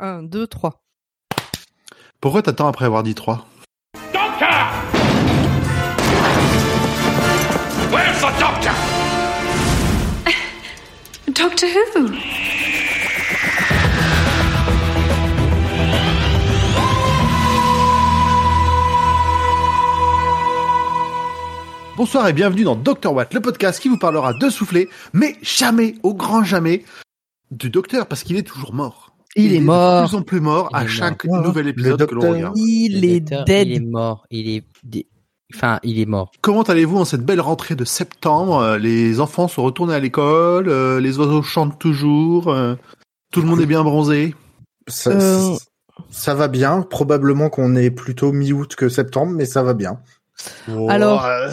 1, 2, 3. Pourquoi t'attends après avoir dit 3 Doctor! Where's the doctor? Doctor Who? Bonsoir et bienvenue dans Dr Watt, le podcast qui vous parlera de souffler, mais jamais, au grand jamais, du docteur, parce qu'il est toujours mort. Il est mort. De plus en plus mort Il à chaque mort. nouvel Le épisode que l'on docteur. regarde. Il est docteur, dead. Il est mort. Il est, enfin, il est mort. Comment allez-vous en cette belle rentrée de septembre? Euh, Les enfants sont retournés à l'école, euh, les oiseaux chantent toujours, euh, tout le monde est bien bronzé? Ça, Euh. ça va bien. Probablement qu'on est plutôt mi-août que septembre, mais ça va bien. Alors, euh,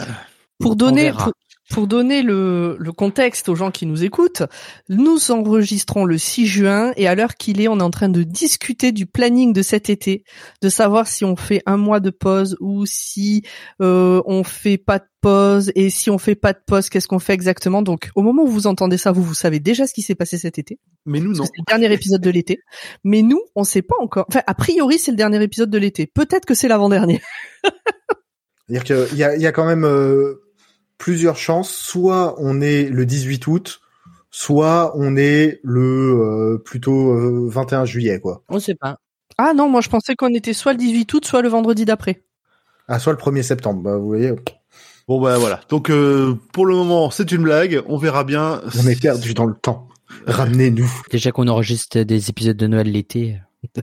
Pour donner, pour, pour donner le, le contexte aux gens qui nous écoutent, nous enregistrons le 6 juin et à l'heure qu'il est, on est en train de discuter du planning de cet été, de savoir si on fait un mois de pause ou si euh, on fait pas de pause et si on fait pas de pause, qu'est-ce qu'on fait exactement? Donc, au moment où vous entendez ça, vous vous savez déjà ce qui s'est passé cet été. mais nous non. C'est le dernier épisode de l'été. Mais nous, on sait pas encore. Enfin, a priori, c'est le dernier épisode de l'été. Peut-être que c'est l'avant-dernier. C'est-à-dire qu'il y a, y a quand même euh, plusieurs chances. Soit on est le 18 août, soit on est le euh, plutôt euh, 21 juillet, quoi. On sait pas. Ah non, moi je pensais qu'on était soit le 18 août, soit le vendredi d'après. Ah, soit le 1er septembre. Bah, vous voyez, Bon bah voilà. Donc euh, pour le moment, c'est une blague. On verra bien. on est perdu dans le temps. Ramenez-nous. Déjà qu'on enregistre des épisodes de Noël l'été.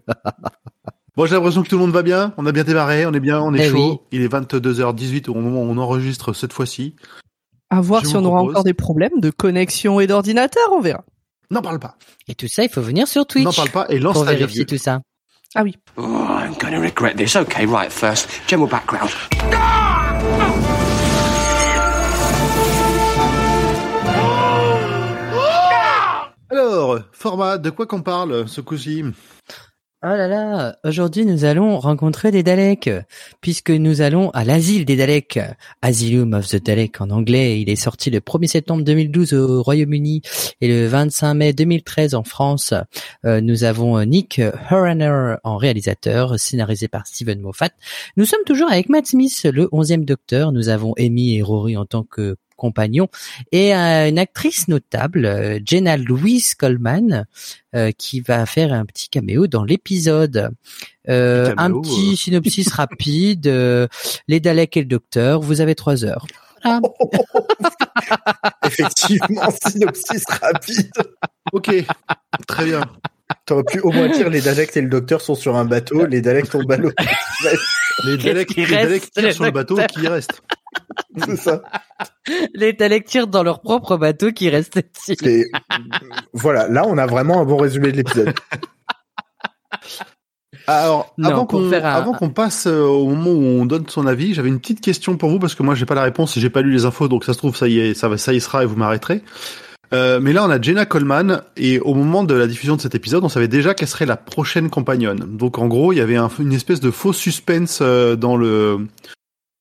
Bon, j'ai l'impression que tout le monde va bien. On a bien démarré, on est bien, on est Eh chaud. oui. Il est 22h18 au moment où on enregistre cette fois-ci. À voir Je si on aura encore des problèmes de connexion et d'ordinateur, on verra. N'en parle pas. Et tout ça, il faut venir sur Twitch N'en parle pas et lance pour ta vérifier tout ça. Ah oui. Oh, I'm gonna regret this. Okay, right, first, general background. Alors, format, de quoi qu'on parle ce coup-ci? Oh là là, aujourd'hui nous allons rencontrer des Daleks, puisque nous allons à l'asile des Daleks, Asylum of the Daleks en anglais. Il est sorti le 1er septembre 2012 au Royaume-Uni et le 25 mai 2013 en France. Euh, nous avons Nick Horaner en réalisateur, scénarisé par Steven Moffat. Nous sommes toujours avec Matt Smith, le 11e docteur. Nous avons Amy et Rory en tant que compagnons et une actrice notable, euh, Jenna Louise Coleman, euh, qui va faire un petit caméo dans l'épisode. Euh, un petit synopsis rapide. euh, les Daleks et le Docteur. Vous avez trois heures. Voilà. Effectivement, synopsis rapide. Ok, très bien. T'aurais pu au moins dire les Daleks et le docteur sont sur un bateau, les Daleks tombent à l'eau. Les Daleks, qui les Daleks tirent le sur le bateau qui reste? C'est ça. Les Daleks tirent dans leur propre bateau qui reste ici. Et voilà, là on a vraiment un bon résumé de l'épisode. Alors, Non, avant qu'on faire un- avant qu'on passe euh, au moment où on donne son avis, j'avais une petite question pour vous parce que moi j'ai pas la réponse et j'ai pas lu les infos, donc ça se trouve ça y est, ça va, ça y sera et vous m'arrêterez. Euh, mais là, on a Jenna Coleman et au moment de la diffusion de cet épisode, on savait déjà qu'elle serait la prochaine compagnonne. Donc en gros, il y avait un- une espèce de faux suspense euh, dans le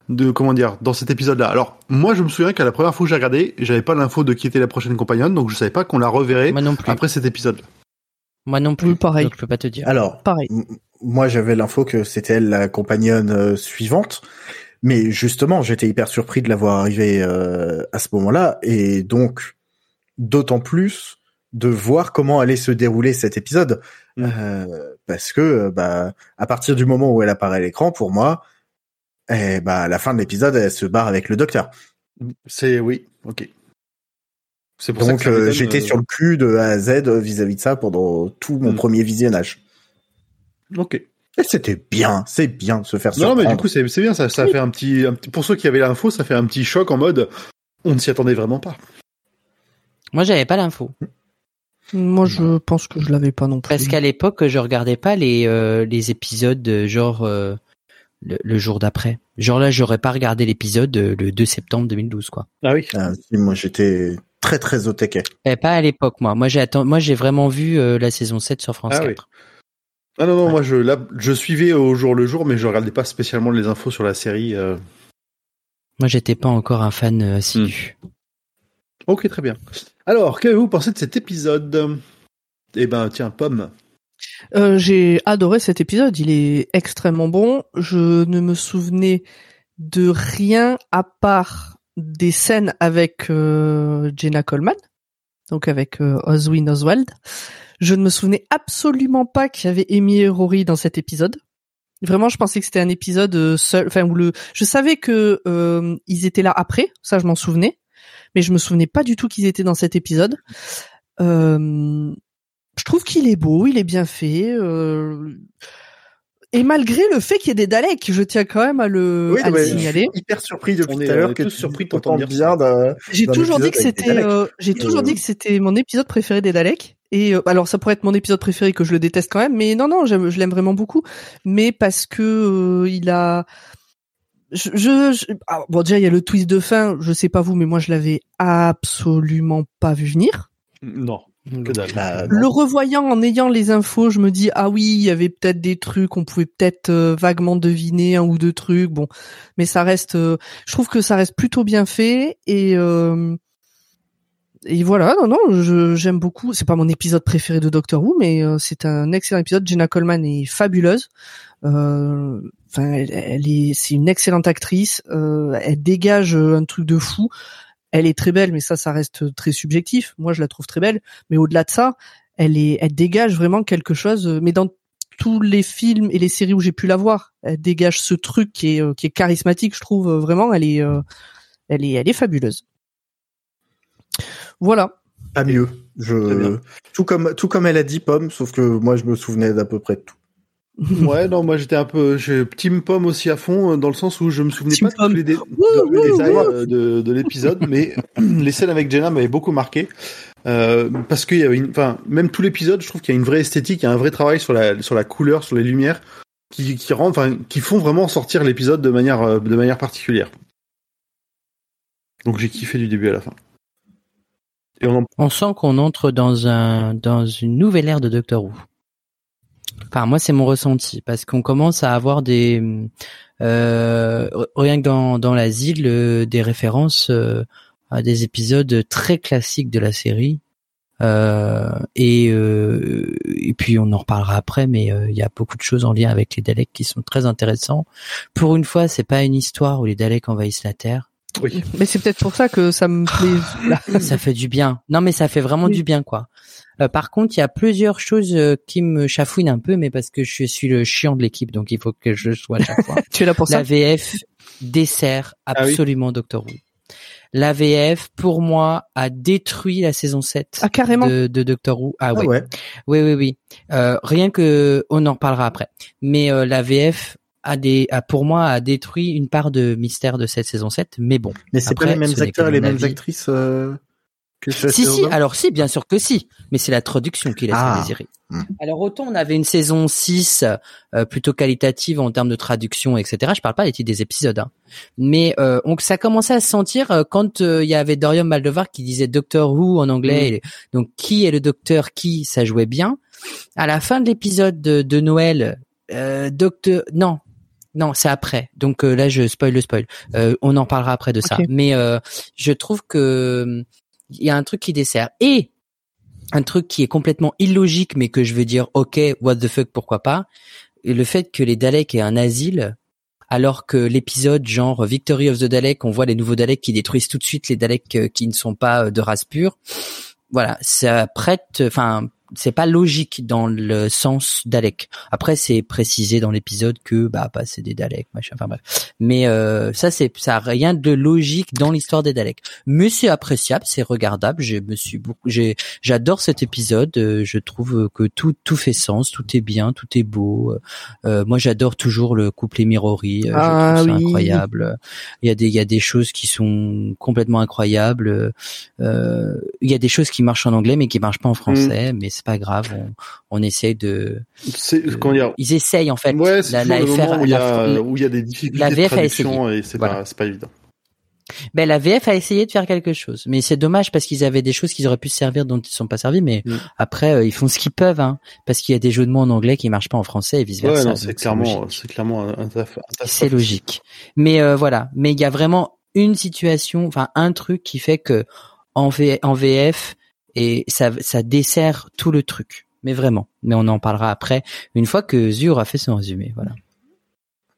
de comment dire dans cet épisode-là. Alors moi, je me souviens qu'à la première fois que j'ai regardé, j'avais pas l'info de qui était la prochaine compagnonne, donc je savais pas qu'on la reverrait Moi non plus. après cet épisode. Moi non plus. Oui, pareil. Donc je peux pas te dire. Alors, Pareil. moi j'avais l'info que c'était elle la compagnonne euh, suivante, mais justement j'étais hyper surpris de la voir arriver euh, à ce moment-là, et donc d'autant plus de voir comment allait se dérouler cet épisode, Mm. Euh, parce que euh, bah à partir du moment où elle apparaît à l'écran, pour moi, eh, bah à la fin de l'épisode elle se barre avec le docteur. C'est oui, ok. C'est pour ça Donc euh, j'étais euh, sur le cul de A à Z euh, vis-à-vis de ça pendant tout mon Mm. premier visionnage. Ok. Et c'était bien, c'est bien de se faire Non, surprendre. mais du coup, c'est c'est bien, ça, ça fait un petit, un petit- pour ceux qui avaient l'info, ça fait un petit choc en mode, on ne s'y attendait vraiment pas. Moi j'avais pas l'info. Moi je pense que je l'avais pas non plus. Parce qu'à l'époque, je regardais pas les euh, les épisodes genre euh, le, le jour d'après. Genre là, j'aurais pas regardé l'épisode euh, le 2 septembre 2012 quoi. Ah oui. Ah, si, moi j'étais très très au taquet. Eh, pas à l'époque moi. Moi j'ai atten- moi j'ai vraiment vu euh, la saison 7 sur France Ah oui. 4. Ah non, non, moi, je, là, je suivais au jour le jour, mais je regardais pas spécialement les infos sur la série. euh. Moi j'étais pas encore un fan euh, assidu. Ok, très bien. Alors, qu'avez-vous pensé de cet épisode? Eh ben, tiens, Pomme. Euh, j'ai adoré cet épisode, il est extrêmement bon. Je ne me souvenais de rien à part des scènes avec euh, Jenna Coleman, donc avec euh, Oswin Oswald. Je ne me souvenais absolument pas qu'il y avait Amy et Rory dans cet épisode. Vraiment, je pensais que c'était un épisode euh, seul, enfin où le, je savais que euh, ils étaient là après, ça je m'en souvenais, mais je me souvenais pas du tout qu'ils étaient dans cet épisode. Euh, je trouve qu'il est beau, il est bien fait. euh, et malgré le fait qu'il y ait des Daleks, je tiens quand même à le, Oui, à le signaler. je suis hyper surpris depuis tout à l'heure que surpris de t'entendre bien d'un- J'ai toujours dit que c'était, euh, j'ai toujours Euh, dit que c'était mon épisode préféré des Daleks. Et euh, alors ça pourrait être mon épisode préféré que je le déteste quand même, mais non non, je l'aime vraiment beaucoup. Mais parce que euh, il a, je, je, je- ah, bon déjà il y a le twist de fin. Je sais pas vous, mais moi je l'avais absolument pas vu venir. Non, Le revoyant en ayant les infos, je me dis ah oui, il y avait peut-être des trucs, on pouvait peut-être euh, vaguement deviner un ou deux trucs. Bon, mais ça reste, euh, je trouve que ça reste plutôt bien fait et euh, et voilà, non non, je- j'aime beaucoup. C'est pas mon épisode préféré de Doctor Who, mais euh, c'est un excellent épisode. Jenna Coleman est fabuleuse. Euh, Enfin, elle, elle est, c'est une excellente actrice. Euh, elle dégage un truc de fou. Elle est très belle, mais ça, ça reste très subjectif. Moi, je la trouve très belle. Mais au-delà de ça, elle est, elle dégage vraiment quelque chose. euh, Mais dans tous les films et les séries où j'ai pu la voir, elle dégage ce truc qui est, euh, qui est charismatique. Je trouve euh, vraiment, elle est, elle est, elle est fabuleuse. Voilà. Pas mieux. Je, tout comme, tout comme elle a dit pomme, sauf que moi je me souvenais d'à peu près de tout. Ouais, non, moi j'étais un peu, j'ai Team Pomme aussi à fond, euh, dans le sens où je me souvenais Team pas de tous les, dé- de tous les wouh, détails de, de l'épisode, mais les scènes avec Jenna m'avaient beaucoup marqué. Euh, parce qu'il y avait une, enfin, même tout l'épisode, je trouve qu'il y a une vraie esthétique, il y a un vrai travail sur la, sur la couleur, sur les lumières, qui, qui rend, enfin, qui font vraiment sortir l'épisode de manière, euh, de manière particulière. Donc j'ai kiffé du début à la fin. Et on en On sent qu'on entre dans un dans une nouvelle ère de Doctor Who. Enfin, moi, c'est mon ressenti parce qu'on commence à avoir des euh, rien que dans dans l'asile des références euh, à des épisodes très classiques de la série. Euh, et euh, et puis on en reparlera après, mais il y a beaucoup de choses en lien avec les Daleks qui sont très intéressants. Pour une fois, c'est pas une histoire où les Daleks envahissent la Terre. Oui. Mais c'est peut-être pour ça que ça me plaît. Ça fait du bien. Non, mais ça fait vraiment Oui. du bien, quoi. Euh, par contre, il y a plusieurs choses euh, qui me chafouinent un peu, mais parce que je suis le chiant de l'équipe, donc il faut que je sois à chaque fois. tu es là pour ça? La VF dessert Ah oui. absolument Doctor Who. La VF, pour moi, a détruit la saison 7 Ah carrément. de, de Doctor Who. Ah, Ah ouais. ouais. Oui, oui, oui. Euh, rien que, on en reparlera après. Mais euh, la VF a des, a, pour moi, a détruit une part de mystère de cette saison 7. Mais bon. Mais c'est pas les mêmes acteurs et les mêmes avis. actrices euh, que Si, si, un alors si, bien sûr que si. Mais c'est la traduction qui laisse à Ah. désirer. Hmm. Alors autant on avait une saison 6 euh, plutôt qualitative en termes de traduction, etc. Je parle pas des titres des épisodes. hein. Mais euh, on, ça commençait à se sentir euh, quand euh, il y avait Dorian Maldovar qui disait Doctor Who en anglais. et donc qui est le docteur qui, ça jouait bien. À la fin de l'épisode de, de Noël, euh, Docteur... Non. Non, c'est après. Donc euh, là, je spoil le spoil. Euh, on en parlera après de ça. Mais euh, je trouve que il y a un truc qui dessert et un truc qui est complètement illogique mais que je veux dire ok what the fuck pourquoi pas et le fait que les Daleks aient un asile alors que l'épisode genre Victory of the Dalek on voit les nouveaux Daleks qui détruisent tout de suite les Daleks euh, qui ne sont pas euh, de race pure voilà ça prête enfin c'est pas logique dans le sens Dalek. Après, c'est précisé dans l'épisode que bah, bah c'est des Daleks, machin. Enfin bref. Mais euh, ça, c'est ça a rien de logique dans l'histoire des Daleks. Mais c'est appréciable, c'est regardable. Je me suis beaucoup, j'ai, j'adore cet épisode. euh, Je trouve que tout tout fait sens, tout est bien, tout est beau. Euh, moi, j'adore toujours le couplet Mirori. euh, Ah je trouve ça oui. incroyable. Il y a des il y a des choses qui sont complètement incroyables. Euh, il y a des choses qui marchent en anglais mais qui marchent pas en français. Mais c'est pas grave. On, on essaye de. C'est, de- Ils essayent en fait. Ouais, La- la le FR moment où il y a, la- où il y a des difficultés la de VF a traduction et c'est Voilà. pas, c'est pas évident. Ben la VF a essayé de faire quelque chose, mais c'est dommage parce qu'ils avaient des choses qu'ils auraient pu se servir dont ils sont pas servis. Mais Mm. après, euh, ils font ce qu'ils peuvent, hein, parce qu'il y a des jeux de mots en anglais qui marchent pas en français et vice Ouais, versa. non, c'est clairement, c'est clairement un, taf. taf c'est logique. Mais euh, voilà, mais il y a vraiment une situation, enfin un truc qui fait que en, V- en VF et ça ça dessert tout le truc. mais vraiment. Mais on en parlera après, une fois que Zu aura fait son résumé. Voilà.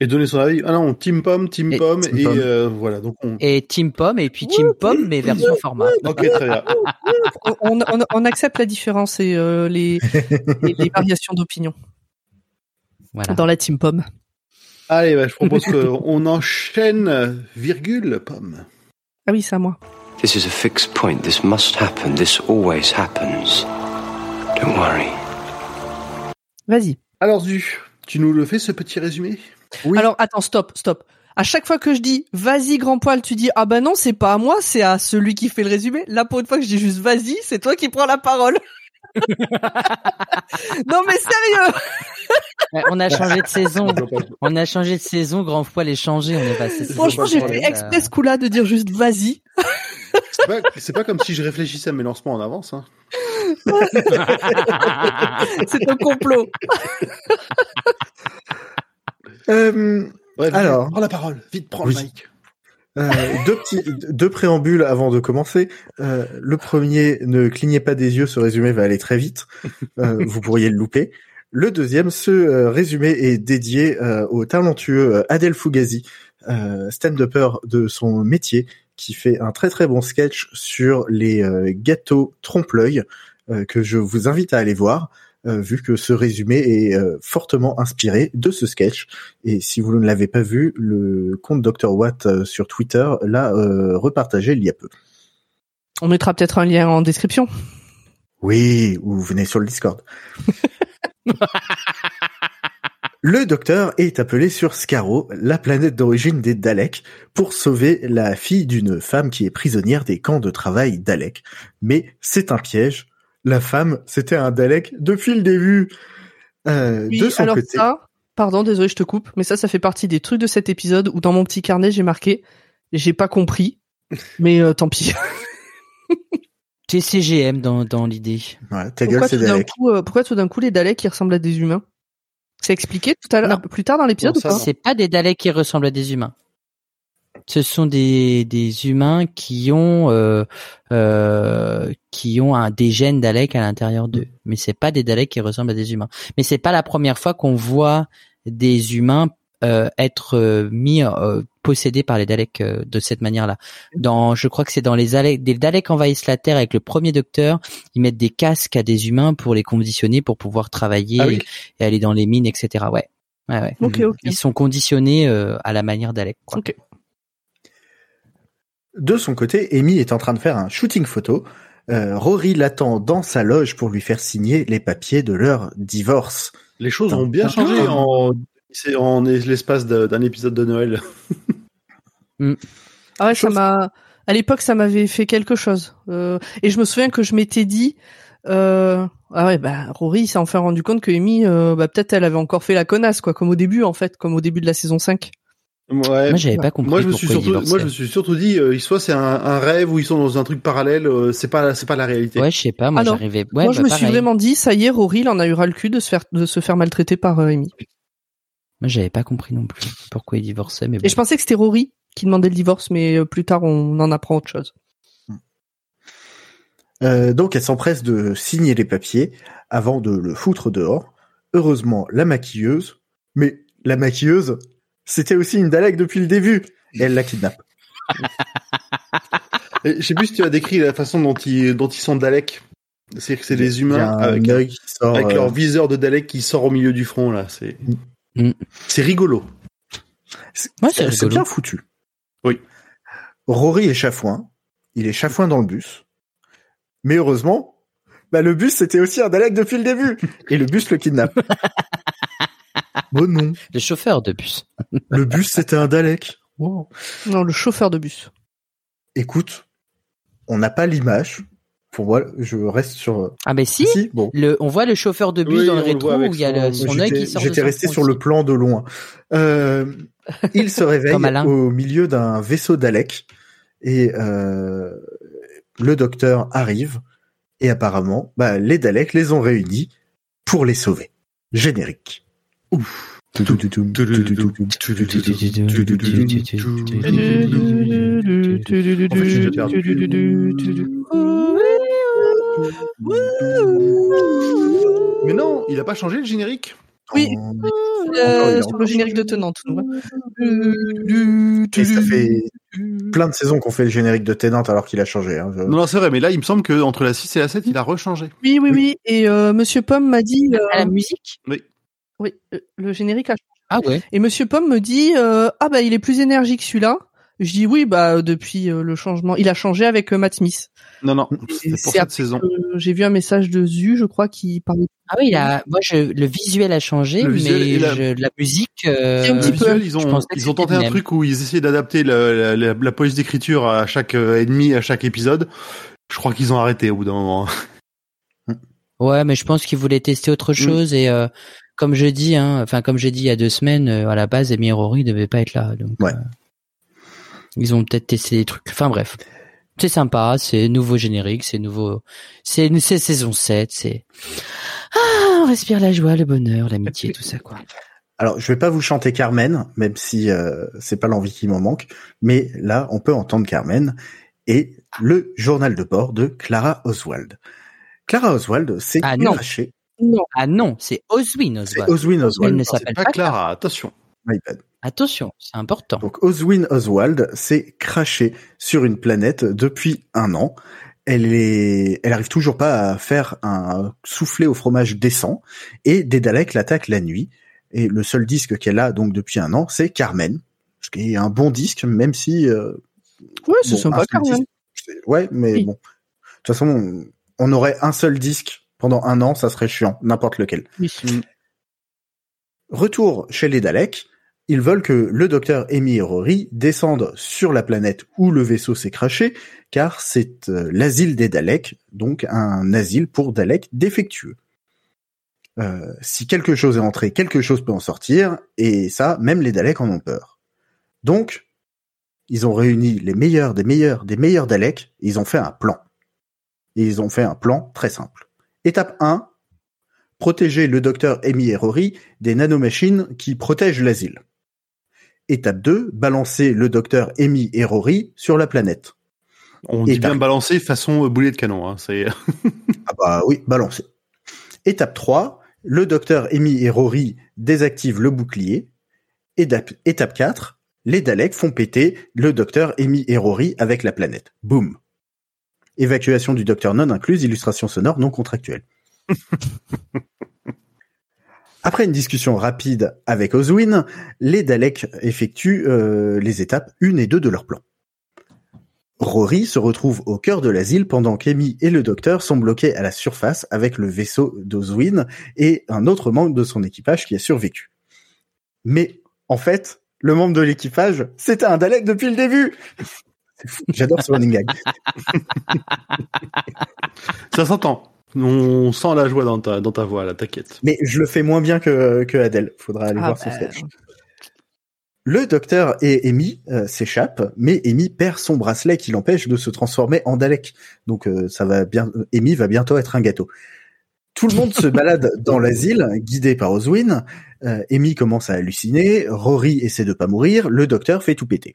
Et donner son avis. Ah non, Team Pomme, Team Et- Pomme, Team et Pomme. euh, voilà. Donc on. Et Team Pomme et puis Team Pomme, mais version format. Ok, très bien. On, on- on accepte la différence et euh, les, les, les variations d'opinion Voilà. dans la team pomme. Allez, bah, je propose qu'on enchaîne, virgule, Pomme. Ah oui, c'est à moi. This is a fixed point. This must happen. This always happens. Don't worry. Vas-y. Alors, Zu, tu nous le fais ce petit résumé? Oui. Alors attends, stop, stop. À chaque fois que je dis vas-y grand poil, tu dis ah ben non, c'est pas à moi, c'est à celui qui fait le résumé. Là pour une fois que je dis juste vas-y, c'est toi qui prends la parole. non mais sérieux? On a changé de saison. On a changé de saison. Grand poil est changé. On est passé. Franchement, j'ai fait saison. exprès ce coup-là de dire juste vas-y. C'est pas, c'est pas comme si je réfléchissais à mes lancements en avance. Hein. C'est un complot. Euh, Alors. prends la parole. Vite, prends Oui. le mic. Euh, deux petits, deux préambules avant de commencer. Euh, le premier, ne clignez pas des yeux, ce résumé va aller très vite. Euh, vous pourriez le louper. Le deuxième, ce euh, résumé est dédié euh, au talentueux Adèle Fugazi, euh, stand-upper de son métier, qui fait un très très bon sketch sur les euh, gâteaux trompe-l'œil euh, que je vous invite à aller voir. euh, vu que ce résumé est euh, fortement inspiré de ce sketch. Et si vous ne l'avez pas vu, le compte Dr Watt euh, sur Twitter l'a repartagé il y a peu. On mettra peut-être un lien en description. Oui, ou venez sur le Discord. le docteur est appelé sur Skaro, la planète d'origine des Daleks, pour sauver la fille d'une femme qui est prisonnière des camps de travail Daleks. Mais c'est un piège. La femme, c'était un Dalek depuis le début. Euh, Oui, de son alors côté. ça, pardon, désolé, je te coupe, mais ça, ça fait partie des trucs de cet épisode où dans mon petit carnet j'ai marqué, j'ai pas compris, mais euh, tant pis. TCGM dans, dans l'idée. Ouais, ta gueule, Pourquoi c'est tout d'un Dalek. coup, euh, pourquoi tout d'un coup les Daleks qui ressemblent à des humains? C'est expliqué tout à l'heure, Non. un peu plus tard dans l'épisode ou ça, pas. C'est pas des Daleks qui ressemblent à des humains. Ce sont des, des humains qui ont euh, euh, qui ont un, des gènes Daleks à l'intérieur d'eux, mais c'est pas des Daleks qui ressemblent à des humains. Mais c'est pas la première fois qu'on voit des humains euh, être mis euh, possédés par les Daleks euh, de cette manière-là. Dans, je crois que c'est dans les Daleks, des Daleks envahissent la Terre avec le premier Docteur. Ils mettent des casques à des humains pour les conditionner pour pouvoir travailler Ah oui. et aller dans les mines, etc. Ouais, ouais, ok. Ils sont conditionnés euh, à la manière d'Alec. quoi. Ok. De son côté, Amy est en train de faire un shooting photo. Euh, Rory l'attend dans sa loge pour lui faire signer les papiers de leur divorce. Les choses ont bien changé en, l'espace d'un épisode de Noël. Ah ouais, ça m'a. À l'époque, ça m'avait fait quelque chose. Euh, et je me souviens que je m'étais dit. Euh... Ah ouais, bah Rory il s'est enfin rendu compte que Amy, euh, bah peut-être elle avait encore fait la connasse, quoi, comme au début en fait, comme au début de la saison 5. Ouais. Moi, j'avais pas compris Moi, je me suis surtout, moi, je me suis surtout dit, euh, soit c'est un, un rêve ou ils sont dans un truc parallèle. euh, c'est pas, c'est pas la réalité. Ouais, je sais pas. Moi, Ah j'arrivais. Ouais, Moi, je bah, me suis vraiment dit, ça y est, Rory, il en a eu ras le cul de se faire de se faire maltraiter par euh, Amy. Moi, j'avais pas compris non plus pourquoi ils divorçaient, mais bon. Et je pensais que c'était Rory qui demandait le divorce, mais euh, plus tard, on en apprend autre chose. Euh, donc elle s'empresse de signer les papiers avant de le foutre dehors. Heureusement, la maquilleuse, mais la maquilleuse, c'était aussi une Dalek depuis le début. Et elle la kidnappe. Et Je sais plus si tu as décrit la façon dont ils, dont ils sont Dalek. C'est que c'est des humains avec, sort, avec euh, leur viseur de Dalek qui sort au milieu du front là. C'est, Mm. c'est rigolo. c'est Ouais, bien foutu. Oui. Rory est chafouin. Il est chafouin dans le bus. Mais heureusement, bah le bus c'était aussi un Dalek depuis le début. Et le bus le kidnappe. bon non, Le chauffeur de bus. le bus c'était un Dalek. Wow. Non, le chauffeur de bus. Écoute, on n'a pas l'image. Pour moi, je reste sur. Ah, mais si. Si, bon. Le, on voit le chauffeur de bus Oui, dans le rétro où il y a le- son- œil qui sort de j'étais resté sur le plan de loin. Euh, il se réveille au milieu d'un vaisseau Dalek et euh, le docteur arrive et apparemment, bah, les Daleks les ont réunis pour les sauver. Générique. Ouf. Mais non, il a pas changé le générique Oui. En- Euh, sur le générique de Tenante. Et ça fait plein de saisons qu'on fait le générique de Tennant alors qu'il a changé. Hein. Je- Non, non, c'est vrai, mais là, il me semble que entre la 6 et la 7, il a rechangé. Oui, oui, oui. Et euh, Monsieur Pomme m'a dit. euh, À la musique? Oui, euh, le générique a Ah ouais. Et Monsieur Pomme me dit euh, ah bah il est plus énergique celui-là. Je dis oui bah depuis euh, le changement, il a changé avec euh, Matt Smith. Non, non, c'était pour c'est cette après saison. J'ai vu un message de Zu, je crois, qui parlait. Ah oui, il a, moi, je, le visuel a changé, Le mais la- je- la musique, euh, C'est un Le petit peu. visuel, ils ont, ils ont tenté un truc où ils essayaient d'adapter la, la, la police d'écriture à chaque euh, ennemi, à chaque épisode. Je crois qu'ils ont arrêté au bout d'un moment. Ouais, mais je pense qu'ils voulaient tester autre chose et euh, comme je dis, hein, enfin comme j'ai dit il y a deux semaines, euh, à la base, et Rory devaient pas être là, donc Ouais. Ils ont peut-être testé des trucs. Enfin bref, c'est sympa, c'est nouveau générique, c'est nouveau, c'est c'est saison 7, c'est ah, on respire la joie, le bonheur, l'amitié, tout ça quoi. Alors, je vais pas vous chanter Carmen, même si euh, c'est pas l'envie qui m'en manque, mais là, on peut entendre Carmen et le journal de bord de Clara Oswald. Clara Oswald, c'est Ah, non. Ah non, c'est Oswin Oswald. Oswin Elle Oswald. ne C'est s'appelle pas pas Clara, attention. My bad. Attention, c'est important. Donc Oswin Oswald s'est craché sur une planète depuis un an. Elle est, elle arrive toujours pas à faire un soufflé au fromage décent et des Daleks l'attaquent la nuit. Et le seul disque qu'elle a donc depuis un an, c'est Carmen, ce qui est un bon disque, même si euh, Ouais, bon, quand même. disque, c'est- Ouais, mais Oui. bon, de toute façon, on, on aurait un seul disque pendant un an, ça serait chiant, n'importe lequel. Oui. Retour chez les Daleks, ils veulent que le docteur Amy Rory descendent sur la planète où le vaisseau s'est craché, car c'est euh, l'asile des Daleks, donc un asile pour Daleks défectueux. Euh, si quelque chose est entré, quelque chose peut en sortir, et ça, même les Daleks en ont peur. Donc, ils ont réuni les meilleurs des meilleurs des meilleurs Daleks, ils ont fait un plan. Ils ont fait un plan très simple. Étape 1, protéger le docteur Amy et Rory des nanomachines qui protègent l'asile. Étape 2, balancer le docteur Amy et Rory sur la planète. On Et dit bien balancer façon euh, boulet de canon. Hein. C'est Ah bah oui, balancer. Étape 3, le docteur Amy et Rory désactivent le bouclier. Étape, étape 4, les Daleks font péter le docteur Amy et Rory avec la planète. Boum. Évacuation du docteur non incluse, illustration sonore non contractuelle. Après une discussion rapide avec Oswin, les Daleks effectuent euh, les étapes 1 et 2 de leur plan. Rory se retrouve au cœur de l'asile pendant qu'Amy et le docteur sont bloqués à la surface avec le vaisseau d'Oswin et un autre membre de son équipage qui a survécu. Mais en fait, le membre de l'équipage, c'était un Dalek depuis le début. J'adore ce running gag. ça s'entend. On sent la joie dans ta dans ta voix, là. T'inquiète. Mais je le fais moins bien que, que Adèle. Faudra aller Ah voir ce bah, sketch. Le docteur et Amy euh, s'échappent, mais Amy perd son bracelet qui l'empêche de se transformer en Dalek. Donc euh, ça va bien. euh, Amy va bientôt être un gâteau. Tout le monde se balade dans l'asile, guidé par Oswin. Euh, Amy commence à halluciner. Rory essaie de pas mourir. Le docteur fait tout péter.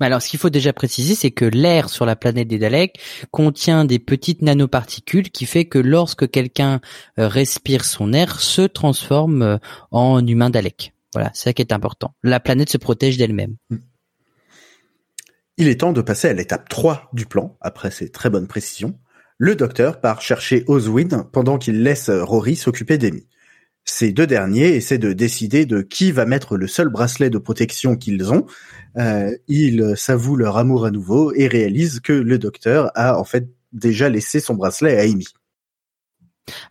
Alors, ce qu'il faut déjà préciser, c'est que l'air sur la planète des Daleks contient des petites nanoparticules qui fait que lorsque quelqu'un euh, respire son air, se transforme euh, en humain Dalek. Voilà, c'est ça qui est important. La planète se protège d'elle-même. Il est temps de passer à l'étape 3 du plan, après ces très bonnes précisions. Le docteur part chercher Oswin pendant qu'il laisse Rory s'occuper d'Amy. Ces deux derniers essaient de décider de qui va mettre le seul bracelet de protection qu'ils ont. Euh, ils s'avouent leur amour à nouveau et réalisent que le docteur a en fait déjà laissé son bracelet à Amy.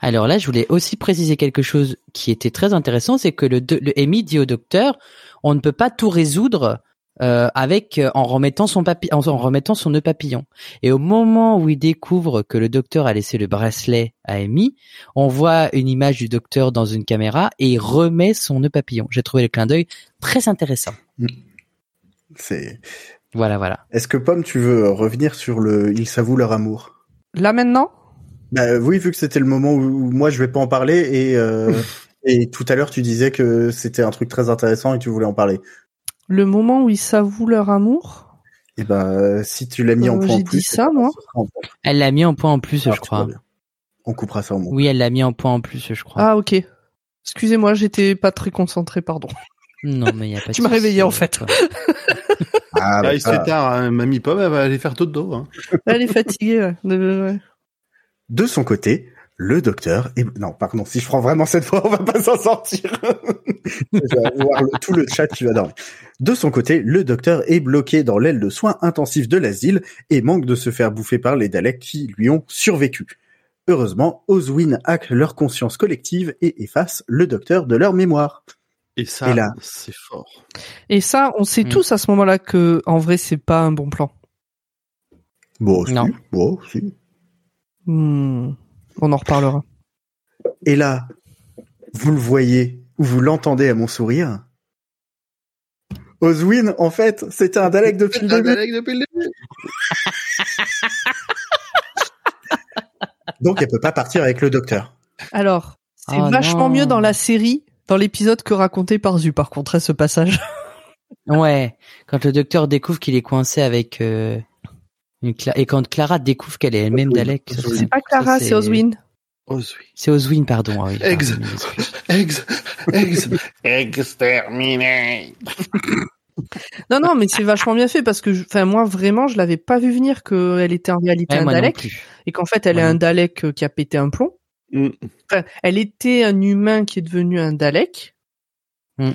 Alors là, je voulais aussi préciser quelque chose qui était très intéressant, c'est que le, le Amy dit au docteur, on ne peut pas tout résoudre euh, avec euh, en remettant son papi- en, en remettant son nœud papillon. Et au moment où il découvre que le docteur a laissé le bracelet à Amy, on voit une image du docteur dans une caméra et il remet son nœud papillon. J'ai trouvé le clin d'œil très intéressant. C'est. Voilà, voilà. Est-ce que Pomme, tu veux revenir sur le ils s'avouent leur amour Là maintenant? Bah oui, vu que c'était le moment où moi je vais pas en parler et euh, et tout à l'heure tu disais que c'était un truc très intéressant et tu voulais en parler. Le moment où ils s'avouent leur amour? Et ben euh, si tu l'as mis en Euh, point en j'ai plus, dit ça, moi. en. Elle l'a mis en point en plus, Alors, je tout crois. On coupera ça au montage. Oui, elle l'a mis en point en plus, je crois. Ah ok. Excusez-moi, j'étais pas très concentré, pardon. Non, mais il y a pas. Tu de m'as réveillé, en fait. Ah, Ah, bah, il se ça- fait tard, hein. Mamie Pomme, elle va aller faire dodo. Hein. Elle est fatiguée. De- ouais. De son côté, le docteur est... Non, pardon, si je prends vraiment cette fois, on va pas s'en sortir. je vais voir le- tout le chat qui va dormir. De son côté, le docteur est bloqué dans l'aile de soins intensifs de l'asile et manque de se faire bouffer par les Daleks qui lui ont survécu. Heureusement, Oswin hack leur conscience collective et efface le docteur de leur mémoire. Et ça, Et là- c'est fort. Et ça, on sait Mm. tous à ce moment-là que, en vrai, c'est pas un bon plan. Bon, si, Non. bon, si. Hmm. On en reparlera. Et là, vous le voyez ou vous l'entendez à mon sourire. Oswin, en fait, c'était un Dalek depuis le Un début. Dalek depuis le début. Donc elle peut pas partir avec le docteur. Alors, c'est Oh vachement non. mieux dans la série, dans l'épisode que raconté par Zu, par contre, à ce passage. Ouais, quand le docteur découvre qu'il est coincé avec euh, et quand Clara découvre qu'elle est elle-même. Dalek. C'est pas Clara, ça, c'est Oswin. C'est Oswin, pardon. ah oui, Eggs. pardon, mes excuses. Eggs. Eggs. Exterminé. Non, non, mais c'est vachement bien fait parce que, enfin, moi, vraiment, je l'avais pas vu venir qu'elle était en réalité Ouais, un Dalek et qu'en fait, elle est un Dalek euh, qui a pété un plomb. Mm. Enfin, elle était un humain qui est devenu un Dalek. Mm.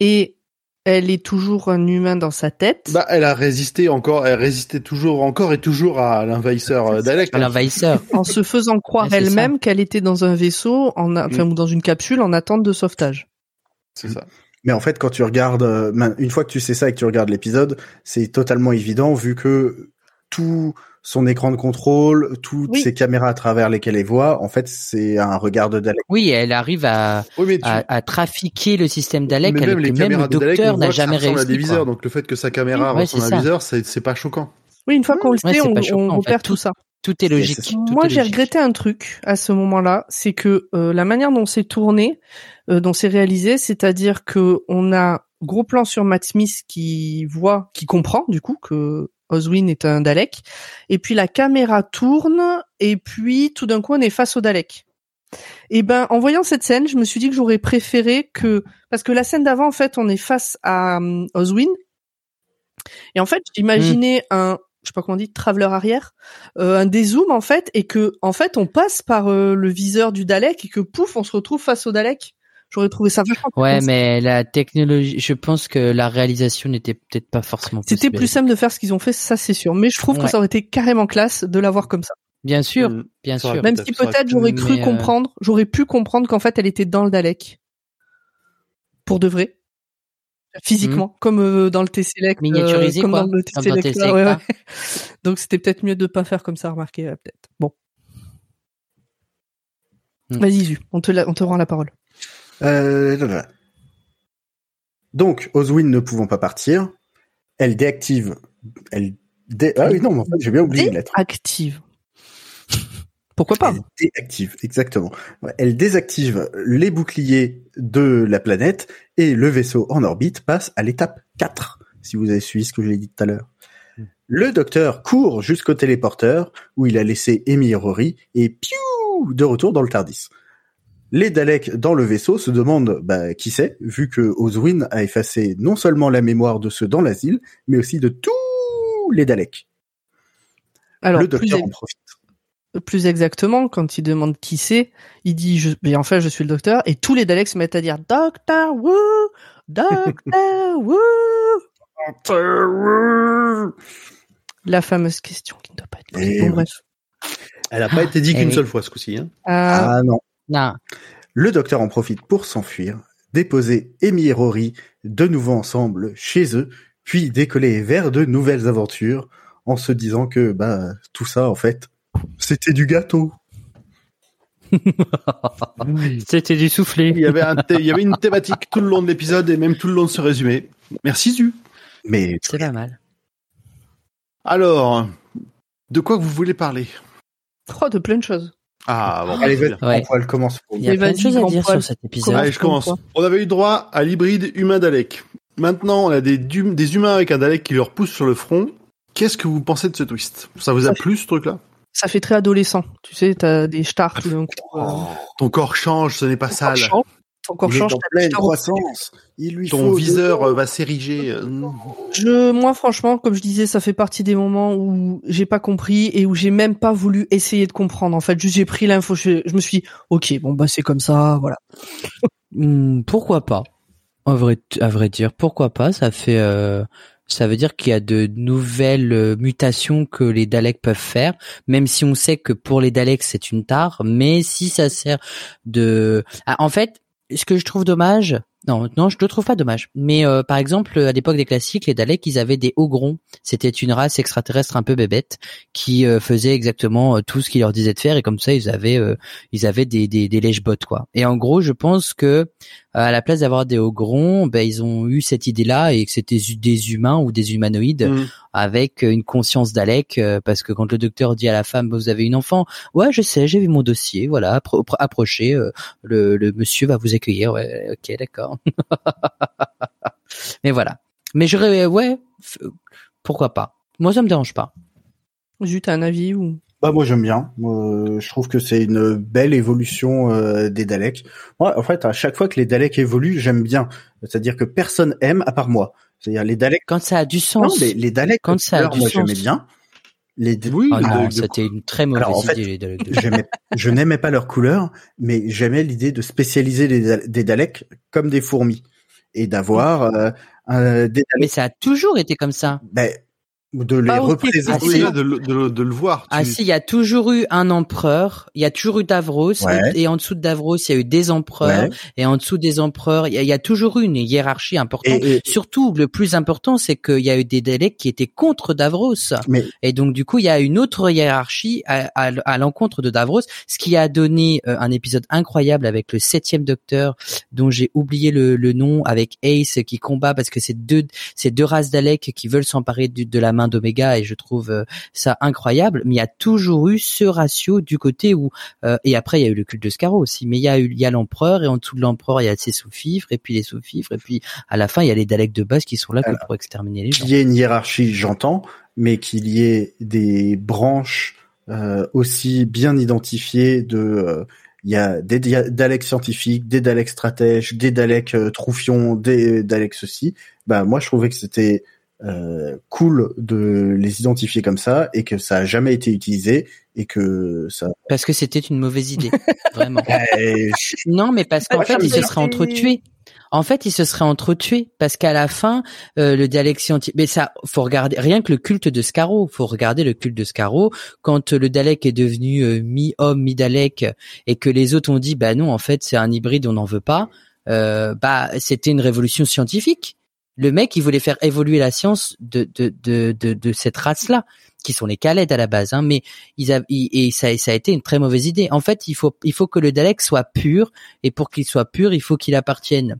Et elle est toujours un humain dans sa tête. Bah, elle a résisté encore, elle résistait toujours, encore et toujours à l'envahisseur euh, Dalek. À L'envahisseur. en se faisant croire Ouais, elle-même qu'elle était dans un vaisseau, en, enfin, Mm. ou dans une capsule en attente de sauvetage. C'est ça. Mais en fait, quand tu regardes, euh, une fois que tu sais ça et que tu regardes l'épisode, c'est totalement évident vu que tout son écran de contrôle, toutes Oui. ces caméras à travers lesquelles elle voit, en fait, c'est un regard de Dalek. Oui, elle arrive à, Oui, mais tu, à, à trafiquer le système Dalek mais même les même caméras le de Dalek, on n'a que ça jamais ressemble à réussi. des viseurs, donc le fait que sa caméra Oui, ressemble à un ça. viseur, c'est c'est pas choquant. Oui, une fois qu'on le sait, on, on en repère fait. tout ça. Tout est logique. Tout Moi, j'ai regretté un truc à ce moment-là, c'est que euh, la manière dont c'est tourné, euh, dont c'est réalisé, c'est-à-dire que on a gros plan sur Matt Smith qui voit, qui comprend du coup que Oswin est un Dalek, et puis la caméra tourne, et puis tout d'un coup on est face au Dalek. Et ben, en voyant cette scène, je me suis dit que j'aurais préféré que, parce que la scène d'avant, en fait, on est face à euh, Oswin, et en fait, j'imaginais un, je sais pas comment on dit, traveler arrière, euh, un dézoom en fait, et que en fait on passe par euh, le viseur du Dalek et que pouf, on se retrouve face au Dalek. J'aurais trouvé ça vachement plus Ouais, mais la technologie, je pense que la réalisation n'était peut-être pas forcément possible. C'était plus simple de faire ce qu'ils ont fait, ça c'est sûr. Mais je trouve que ça aurait été carrément classe de l'avoir comme ça. Bien sûr, Mm. bien sûr. Même si peut-être j'aurais cru euh, comprendre, j'aurais pu comprendre qu'en fait elle était dans le Dalek. Pour de vrai. Physiquement, comme euh, dans le T-Select. euh, Miniaturisé, comme quoi, dans le comme dans T-Select. Ouais, ouais. Donc c'était peut-être mieux de pas faire comme ça, remarquer, euh, peut-être. Bon. Mm. Vas-y, Zu, on te, la- on te rend la parole. Euh. Donc, Oswin ne pouvant pas partir, elle déactive, elle dé... ah oui non, mais en fait, j'ai bien oublié une lettre. Active. Pourquoi pas? Elle déactive, exactement. Elle désactive les boucliers de la planète et le vaisseau en orbite passe à l'étape 4, si vous avez suivi ce que je l'ai dit tout à l'heure. Le docteur court jusqu'au téléporteur où il a laissé Amy et Rory et piou de retour dans le Tardis. Les Daleks dans le vaisseau se demandent bah, qui c'est, vu que Oswin a effacé non seulement la mémoire de ceux dans l'asile, mais aussi de tous les Daleks. Alors, le plus, docteur ex- en profite. plus exactement, quand il demande qui c'est, il dit je, mais en fait je suis le docteur et tous les Daleks se mettent à dire Docteur Woo, Docteur Woo. La fameuse question qui ne doit pas être posée. Eh Bon, oui. bref. Elle a pas été dit Eh qu'une oui. seule fois ce coup-ci. Hein. Euh, Ah non. Non. Le docteur en profite pour s'enfuir, déposer Amy et Rory de nouveau ensemble chez eux, puis décoller vers de nouvelles aventures en se disant que bah tout ça en fait c'était du gâteau. C'était du soufflé. Il y avait un thé- il y avait une thématique tout le long de l'épisode et même tout le long de ce résumé. Merci Zu. Mais C'est pas mal. Alors, de quoi vous voulez parler? Oh, de plein de choses. Ah bon, allez, vas-y. Ouais. le commencer. pour Il y a plein de vas-y, choses à dire poil. sur cet épisode. Allez, je commence. comme On avait eu droit à l'hybride humain-Dalek. Maintenant, on a des, humains avec un Dalek qui leur pousse sur le front. Qu'est-ce que vous pensez de ce twist? Ça vous a plu ce truc-là? Ça fait très adolescent. Tu sais, t'as des stars tout d'un coup. euh, Ton corps change, ce n'est pas ton sale. corps change, est change, pleine croissance. Il lui Ton faut viseur euh, va s'ériger. euh, Je, moi, franchement, comme je disais, ça fait partie des moments où j'ai pas compris et où j'ai même pas voulu essayer de comprendre. En fait, juste j'ai pris l'info, je, je me suis dit, ok, bon bah c'est comme ça, voilà. Hmm, pourquoi pas? En vrai, à vrai dire, pourquoi pas? Ça fait, euh, ça veut dire qu'il y a de nouvelles mutations que les Daleks peuvent faire, même si on sait que pour les Daleks c'est une tare. Mais si ça sert de, Ah, en fait, ce que je trouve dommage. Non, non, je le trouve pas dommage. Mais euh, par exemple, à l'époque des classiques, les Daleks, ils avaient des Ogrons. C'était une race extraterrestre un peu bébête qui euh, faisait exactement euh, tout ce qu'il leur disait de faire et comme ça, ils avaient, euh, ils avaient des des, des lèche-bottes quoi. Et en gros, je pense que à la place d'avoir des Ogrons, ben ils ont eu cette idée-là et que c'était des humains ou des humanoïdes mm. avec une conscience Dalek euh, parce que quand le docteur dit à la femme vous avez une enfant ouais je sais j'ai vu mon dossier voilà appro- appro- approchez euh, le, le monsieur va vous accueillir ouais ok d'accord mais voilà mais j'aurais ouais pourquoi pas moi ça me dérange pas Juste un avis ou? Bah moi j'aime bien. Euh, je trouve que c'est une belle évolution euh, des Daleks. Moi, en fait, à chaque fois que les Daleks évoluent, j'aime bien. C'est-à-dire que personne aime à part moi. C'est-à-dire les Daleks. quand ça a du Non, sens mais les Daleks, Quand ça a du moi sens. j'aimais bien. Les Oui, Ah c'était une très mauvaise Alors, en fait, idée les Daleks de- je n'aimais pas leur couleur, mais j'aimais l'idée de spécialiser les, des Daleks comme des fourmis et d'avoir euh, des mais Daleks, ça a toujours été comme ça. Ben, de les Pas aussi représenter. Si. de, le- de le- de le voir. Ah si, il y a toujours eu un empereur, il y a toujours eu Davros, Ouais. et en dessous de Davros, il y a eu des empereurs, Ouais. et en dessous des empereurs, il y a, il y a toujours eu une hiérarchie importante. Et, et- Surtout, le plus important, c'est qu'il y a eu des Daleks qui étaient contre Davros. mais Et donc, du coup, il y a une autre hiérarchie à, à- à l'encontre de Davros, ce qui a donné euh, un épisode incroyable avec le septième docteur, dont j'ai oublié le, le nom, avec Ace qui combat parce que c'est deux, c'est deux races Daleks qui veulent s'emparer du- de la main d'Omega, et je trouve euh, ça incroyable. Mais il y a toujours eu ce ratio du côté où, euh, et après, il y a eu le culte de Scarrow aussi, mais il y a eu, il y a l'empereur, et en dessous de l'empereur, il y a ses sous-fifres, et puis les sous-fifres, et puis à la fin, il y a les Daleks de base qui sont là que pour exterminer les gens. qu'il y ait une hiérarchie, j'entends, mais qu'il y ait des branches euh, aussi bien identifiées de il y a des Daleks scientifiques, des Daleks stratèges, des Daleks euh, troufions, des Daleks ceci. Bah moi je trouvais que c'était euh, cool de les identifier comme ça et que ça a jamais été utilisé et que ça. Parce que c'était une mauvaise idée, vraiment. Eh, Non, mais parce qu'en Ouais, fait, ils se seraient entretués. En fait, ils se seraient entretués parce qu'à la fin, euh, le Dalek scientifique. Mais ça, faut regarder rien que le culte de Scarrow. Faut regarder le culte de Scarrow quand euh, le Dalek est devenu euh, mi-homme, mi-Dalek, et que les autres ont dit, bah non, en fait, c'est un hybride, on n'en veut pas. Euh, bah, c'était une révolution scientifique. Le mec, il voulait faire évoluer la science de de de de, de cette race-là, qui sont les Khaled à la base. Hein, mais ils a, et ça, ça a été une très mauvaise idée. En fait, il faut il faut que le Dalek soit pur, et pour qu'il soit pur, il faut qu'il appartienne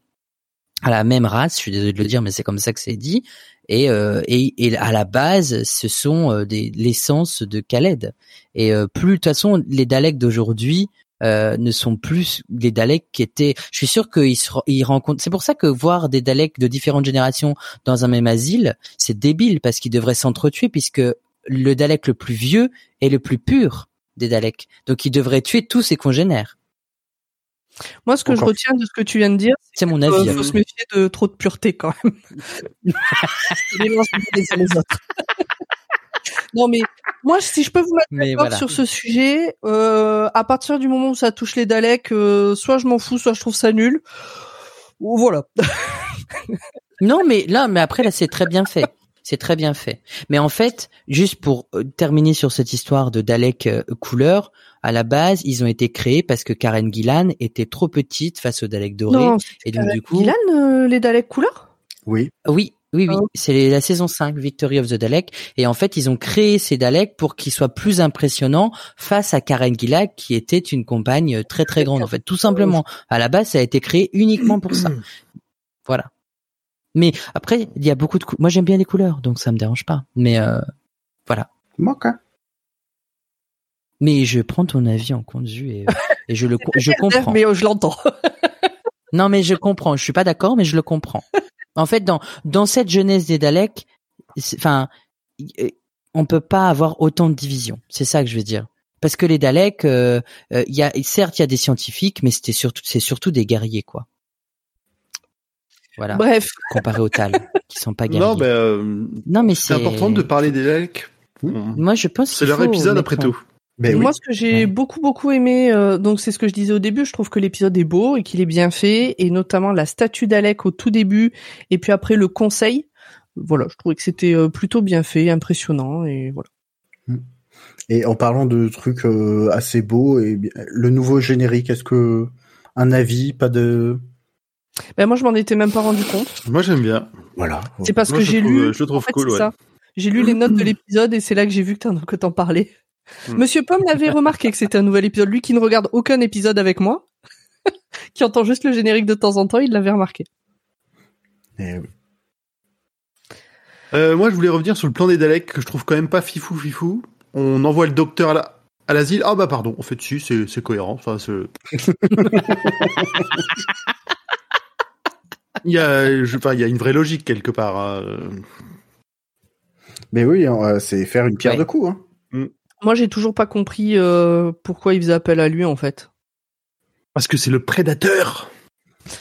à la même race. Je suis désolé de le dire, mais c'est comme ça que c'est dit. Et, euh, et, et à la base, ce sont euh, des l'essence de Khaled. Et euh, plus de toute façon, les Daleks d'aujourd'hui euh, ne sont plus les Daleks qui étaient. Je suis sûr qu'ils ils rencontrent. C'est pour ça que voir des Daleks de différentes générations dans un même asile, c'est débile parce qu'ils devraient s'entretuer puisque le Dalek le plus vieux est le plus pur des Daleks. Donc il devrait tuer tous ses congénères. Moi, ce que Encore. je retiens de ce que tu viens de dire, C'est mon il avis. hein. faut se méfier de trop de pureté quand même. Les mélanges les uns les autres. Non, mais moi, si je peux vous mettre Mais d'accord voilà. sur ce sujet, euh, à partir du moment où ça touche les Daleks, euh, soit je m'en fous, soit je trouve ça nul. Voilà. Non, mais là, mais après là, c'est très bien fait. C'est très bien fait. Mais en fait, juste pour euh, terminer sur cette histoire de Dalek euh, couleur, à la base, ils ont été créés parce que Karen Gillan était trop petite face au Dalek doré. Non, et donc du coup, Gillan, euh, les Daleks couleur? Oui. oui, oui, oui, Ah. c'est la saison 5, Victory of the Dalek. Et en fait, ils ont créé ces Daleks pour qu'ils soient plus impressionnants face à Karen Gillan, qui était une compagne très très grande. En fait, tout simplement. À la base, ça a été créé uniquement pour ça. Voilà. Mais après, il y a beaucoup de cou- moi j'aime bien les couleurs, donc ça me dérange pas. Mais euh, voilà. Ok. Mais je prends ton avis en compte vue et, euh, et je le je comprends. Mais je l'entends. Non, mais je comprends. Je suis pas d'accord, mais je le comprends. En fait, dans dans cette jeunesse des Daleks, c'est- enfin, euh, on peut pas avoir autant de divisions. C'est ça que je veux dire. Parce que les Daleks, euh, euh, il y a certes il y a des scientifiques, mais c'était surtout c'est surtout des guerriers quoi. Voilà. Bref, Comparé aux Tal, qui sont pas guerriers. Non, ben, euh, non mais c'est c'est important de parler des Daleks. Moi je pense C'est leur faut épisode après en- oui. moi ce que j'ai Ouais. beaucoup beaucoup aimé, euh, donc c'est ce que je disais au début, je trouve que l'épisode est beau et qu'il est bien fait, et notamment la statue d'Alec au tout début, et puis après le conseil. Voilà, je trouvais que c'était euh, plutôt bien fait, impressionnant, et voilà. Et en parlant de trucs euh, assez beaux, et le nouveau générique, est-ce que un avis, pas de? Ben moi je m'en étais même pas rendu compte. Moi, j'aime bien. voilà. C'est parce Moi, que j'ai lu. je le trouve en fait, cool, c'est ouais. ça. J'ai lu les notes de l'épisode et c'est là que j'ai vu que t'en, que t'en parlais. Mm. Monsieur Pomme l'avait remarqué que c'était un nouvel épisode. Lui qui ne regarde aucun épisode avec moi, qui entend juste le générique de temps en temps, il l'avait remarqué. Et oui. Euh, moi, je voulais revenir sur le plan des Daleks que je trouve quand même pas fifou fifou. On envoie le docteur à la- à l'asile. Ah bah pardon, en fait si, c'est c'est cohérent. Enfin, c'est- il y a, je, enfin, il y a une vraie logique quelque part. hein. Mais oui, hein, c'est faire une pierre Ouais. de coups. Hein. Moi, j'ai toujours pas compris euh, pourquoi il faisait appel à lui en fait. Parce que c'est le prédateur.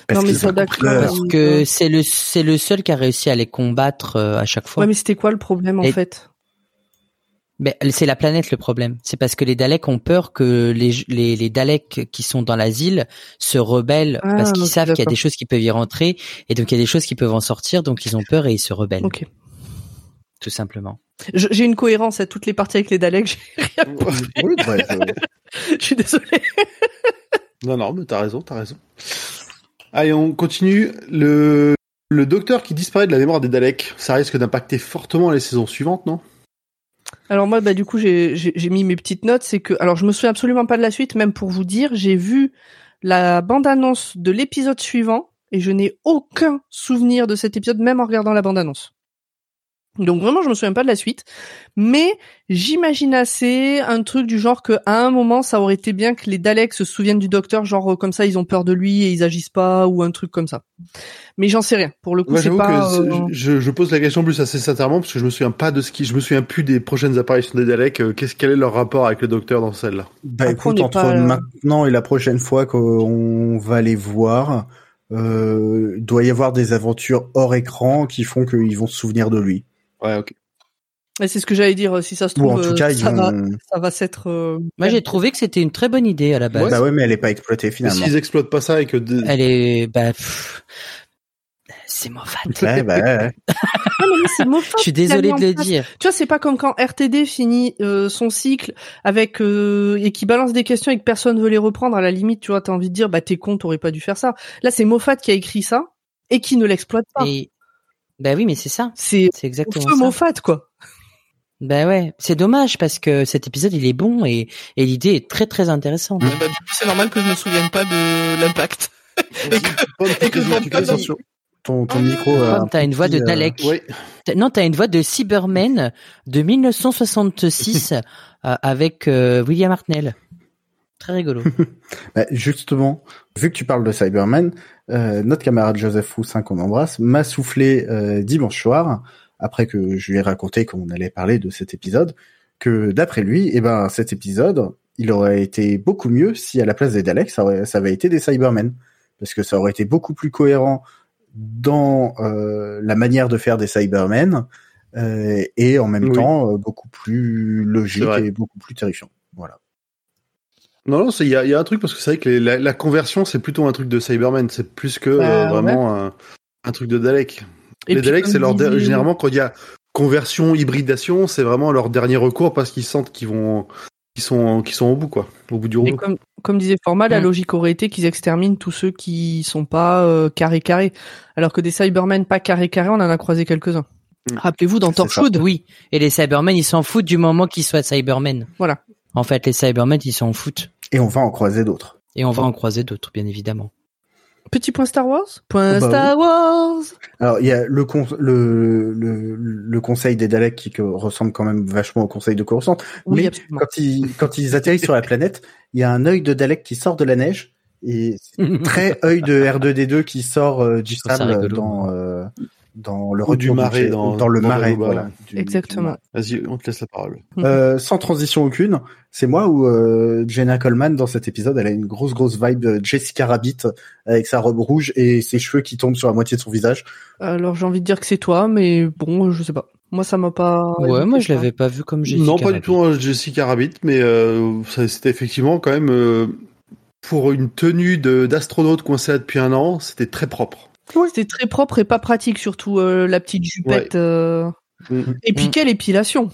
Parce non mais ça d'accord. Parce que c'est le c'est le seul qui a réussi à les combattre euh, à chaque fois. Ouais, mais c'était quoi le problème en Et- fait? Mais c'est la planète le problème. C'est parce que les Daleks ont peur que les, les, les Daleks qui sont dans l'asile se rebellent Ah, parce qu'ils savent qu'il y a des choses qui peuvent y rentrer et donc il y a des choses qui peuvent en sortir donc ils ont peur et ils se rebellent Ok. Tout simplement. J'ai une cohérence à toutes les parties avec les Daleks. J'ai rien. Oui, Je suis désolé. Non, non, mais t'as raison, t'as raison. Allez, on continue. Le, le docteur qui disparaît de la mémoire des Daleks, ça risque d'impacter fortement les saisons suivantes, non? Alors moi, bah du coup, j'ai j'ai- j'ai mis mes petites notes. C'est que, alors, je me souviens absolument pas de la suite. Même pour vous dire, j'ai vu la bande-annonce de l'épisode suivant et je n'ai aucun souvenir de cet épisode, même en regardant la bande-annonce. Donc vraiment, je me souviens pas de la suite, mais j'imagine assez un truc du genre que à un moment, ça aurait été bien que les Daleks se souviennent du docteur, genre euh, comme ça, ils ont peur de lui et ils agissent pas ou un truc comme ça. Mais j'en sais rien. Pour le coup, c'est pas. que euh, je, je pose la question plus assez sincèrement parce que je me souviens pas de ce qui, je me souviens plus des prochaines apparitions des Daleks. euh, Qu'est-ce quel est leur rapport avec le docteur dans celle-là? Bah Après, écoute, entre pas, euh, maintenant et la prochaine fois qu'on va les voir, euh, doit y avoir des aventures hors écran qui font qu'ils vont se souvenir de lui. Ouais, ok. et c'est ce que j'allais dire. Si ça se Ou trouve, en tout euh, cas, ils ça va, vont. ça va s'être. euh, Moi j'ai trouvé que c'était une très bonne idée à la base. Bah ouais, mais elle est pas exploitée finalement. s'ils exploitent pas ça et que de- Elle est bah pff, c'est Moffat. Ouais, bah, ouais. Ah, mais c'est Moffat Je suis désolé de le place. dire. Tu vois, c'est pas comme quand RTD finit euh, son cycle avec euh, et qui balance des questions et que personne veut les reprendre. À la limite, tu vois, t'as envie de dire, bah t'es con, t'aurais pas dû faire ça. Là, c'est Moffat qui a écrit ça et qui ne l'exploite pas. Et bah oui mais c'est ça. C'est C'est exactement feu ça. Moffat, quoi. Bah ouais, c'est dommage parce que cet épisode il est bon et, et l'idée est très très intéressante. Bah, c'est normal que je me souvienne pas de l'impact. Et que je. Ton, ton micro. euh, t'as une voix de euh, Dalek. Oui. T'as- Non, t'as une voix de Cyberman de 1966 euh, avec euh, William Hartnell. Très rigolo. Bah, justement, vu que tu parles de Cyberman, euh, notre camarade Joseph Roussin qu'on embrasse m'a soufflé euh, dimanche soir, après que je lui ai raconté qu'on allait parler de cet épisode, que d'après lui, eh ben cet épisode, il aurait été beaucoup mieux si à la place des Daleks, ça, aurait, ça avait été des Cybermen, parce que ça aurait été beaucoup plus cohérent dans euh, la manière de faire des Cybermen euh, et en même Oui. temps euh, beaucoup plus logique et beaucoup plus terrifiant. Voilà. Non, non, il y a, il y a un truc parce que c'est vrai que les- la, la conversion c'est plutôt un truc de Cyberman, c'est plus que Bah, euh, vraiment un, un truc de Dalek. Et les Daleks, c'est leur disait- généralement quand il y a conversion, hybridation, c'est vraiment leur dernier recours parce qu'ils sentent qu'ils vont, qu'ils sont, qu'ils sont au bout quoi, au bout du rouleau. comme, comme disait Format, la Mm. logique aurait été qu'ils exterminent tous ceux qui sont pas euh, carré carré. Alors que des Cybermen pas carré carré, on en a croisé quelques-uns. Mm. Rappelez-vous dans Torchwood. oui, et les Cybermen ils s'en foutent du moment qu'ils soient Cybermen. Voilà. En fait, les Cybermen ils s'en foutent. Et on va en croiser d'autres. Et on va en croiser d'autres, bien évidemment. Petit point Star Wars? Point bah Star Wars. Alors il y a le, con- le, le, le conseil des Daleks qui ressemble quand même vachement au conseil de Coruscant. Oui, Mais absolument. Quand ils, quand ils atterrissent sur la planète, il y a un œil de Dalek qui sort de la neige et très œil de R2D2 qui sort euh, du sable dans, euh, dans le Ou du marais dans- dans le dans marais, voilà. du- Exactement. Vas-y, on te laisse la parole. Euh, sans transition aucune, c'est moi où euh, Jenna Coleman dans cet épisode, elle a une grosse grosse vibe de Jessica Rabbit avec sa robe rouge et ses cheveux qui tombent sur la moitié de son visage. Alors j'ai envie de dire que c'est toi, mais bon, je sais pas. Moi, ça m'a pas. Ouais, moi je l'avais pas vu comme Jessica. non, pas du tout hein, Jessica Rabbit, mais euh, c'était effectivement quand même euh, pour une tenue d'astronaute coincée là depuis un an, c'était très propre. C'était très propre et pas pratique, surtout euh, la petite jupette. euh. Mm. Et puis Mm. quelle épilation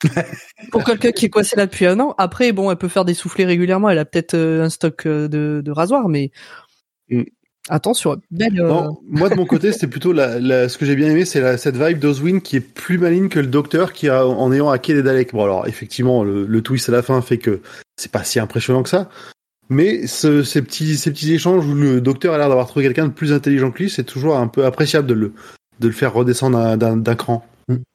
Pour quelqu'un qui est coincé là depuis un an. Après, bon, elle peut faire des soufflets régulièrement. Elle a peut-être euh, un stock euh, de, de rasoir, mais Mm. attention, belle. euh, Non, moi de mon côté, c'était plutôt la, la- ce que j'ai bien aimé, c'est cette vibe d'Oswin qui est plus maligne que le docteur qui a en ayant hacké les Daleks. Bon alors effectivement, le, le twist à la fin fait que c'est pas si impressionnant que ça. Mais ce- ces petits ces petits échanges où le docteur a l'air d'avoir trouvé quelqu'un de plus intelligent que lui, c'est toujours un peu appréciable de le de le faire redescendre d'un- cran.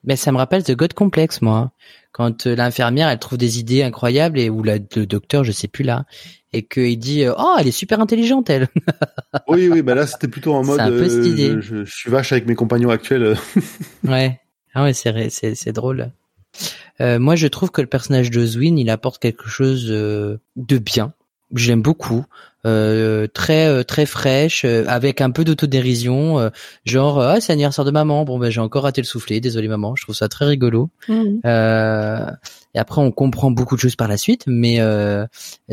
Mais ça me rappelle The God Complex, moi. Quand euh, l'infirmière, elle trouve des idées incroyables et ou la, le docteur, je sais plus là, et qu'il dit euh, oh elle est super intelligente elle. Oui oui, bah là c'était plutôt en mode C'est un peu cette euh, idée. je, je- je suis vache avec mes compagnons actuels. ouais. Ah ouais, c'est c'est c'est drôle. Euh, moi, je trouve que le personnage de Zwin, il apporte quelque chose euh, de bien. J'aime beaucoup, euh, très euh, très fraîche, euh, avec un peu d'autodérision, euh, genre ah c'est l'anniversaire de maman, bon ben j'ai encore raté le soufflet, désolé maman, je trouve ça très rigolo. mhm. Euh, et après, on comprend beaucoup de choses par la suite, mais euh,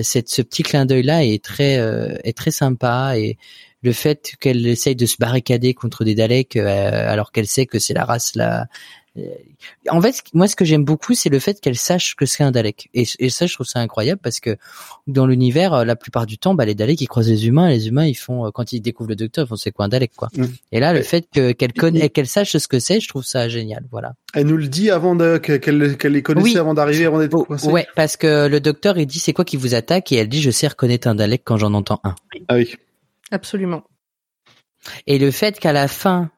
cette, ce petit clin d'œil là est très euh, est très sympa et le fait qu'elle essaye de se barricader contre des Daleks euh, alors qu'elle sait que c'est la race là. Euh, En fait, ce- moi, ce que j'aime beaucoup, c'est le fait qu'elle sache que c'est un Dalek. Et, et ça, je trouve ça incroyable parce que dans l'univers, euh, la plupart du temps, bah, les Daleks, ils croisent les humains. Et les humains, ils font euh, quand ils découvrent le Docteur, ils font c'est quoi un Dalek, quoi. Mm. Et là, le fait que qu'elle connaît, qu'elle sache ce que c'est, je trouve ça génial. Voilà. Elle nous le dit avant de que- qu'elle qu'elle les connaissait Oui. avant d'arriver, avant d'être Oh, coincée. ouais, parce que le docteur il dit c'est quoi qui vous attaque? Et elle dit je sais reconnaître un Dalek quand j'en entends un. Ah oui. Absolument. Et le fait qu'à la fin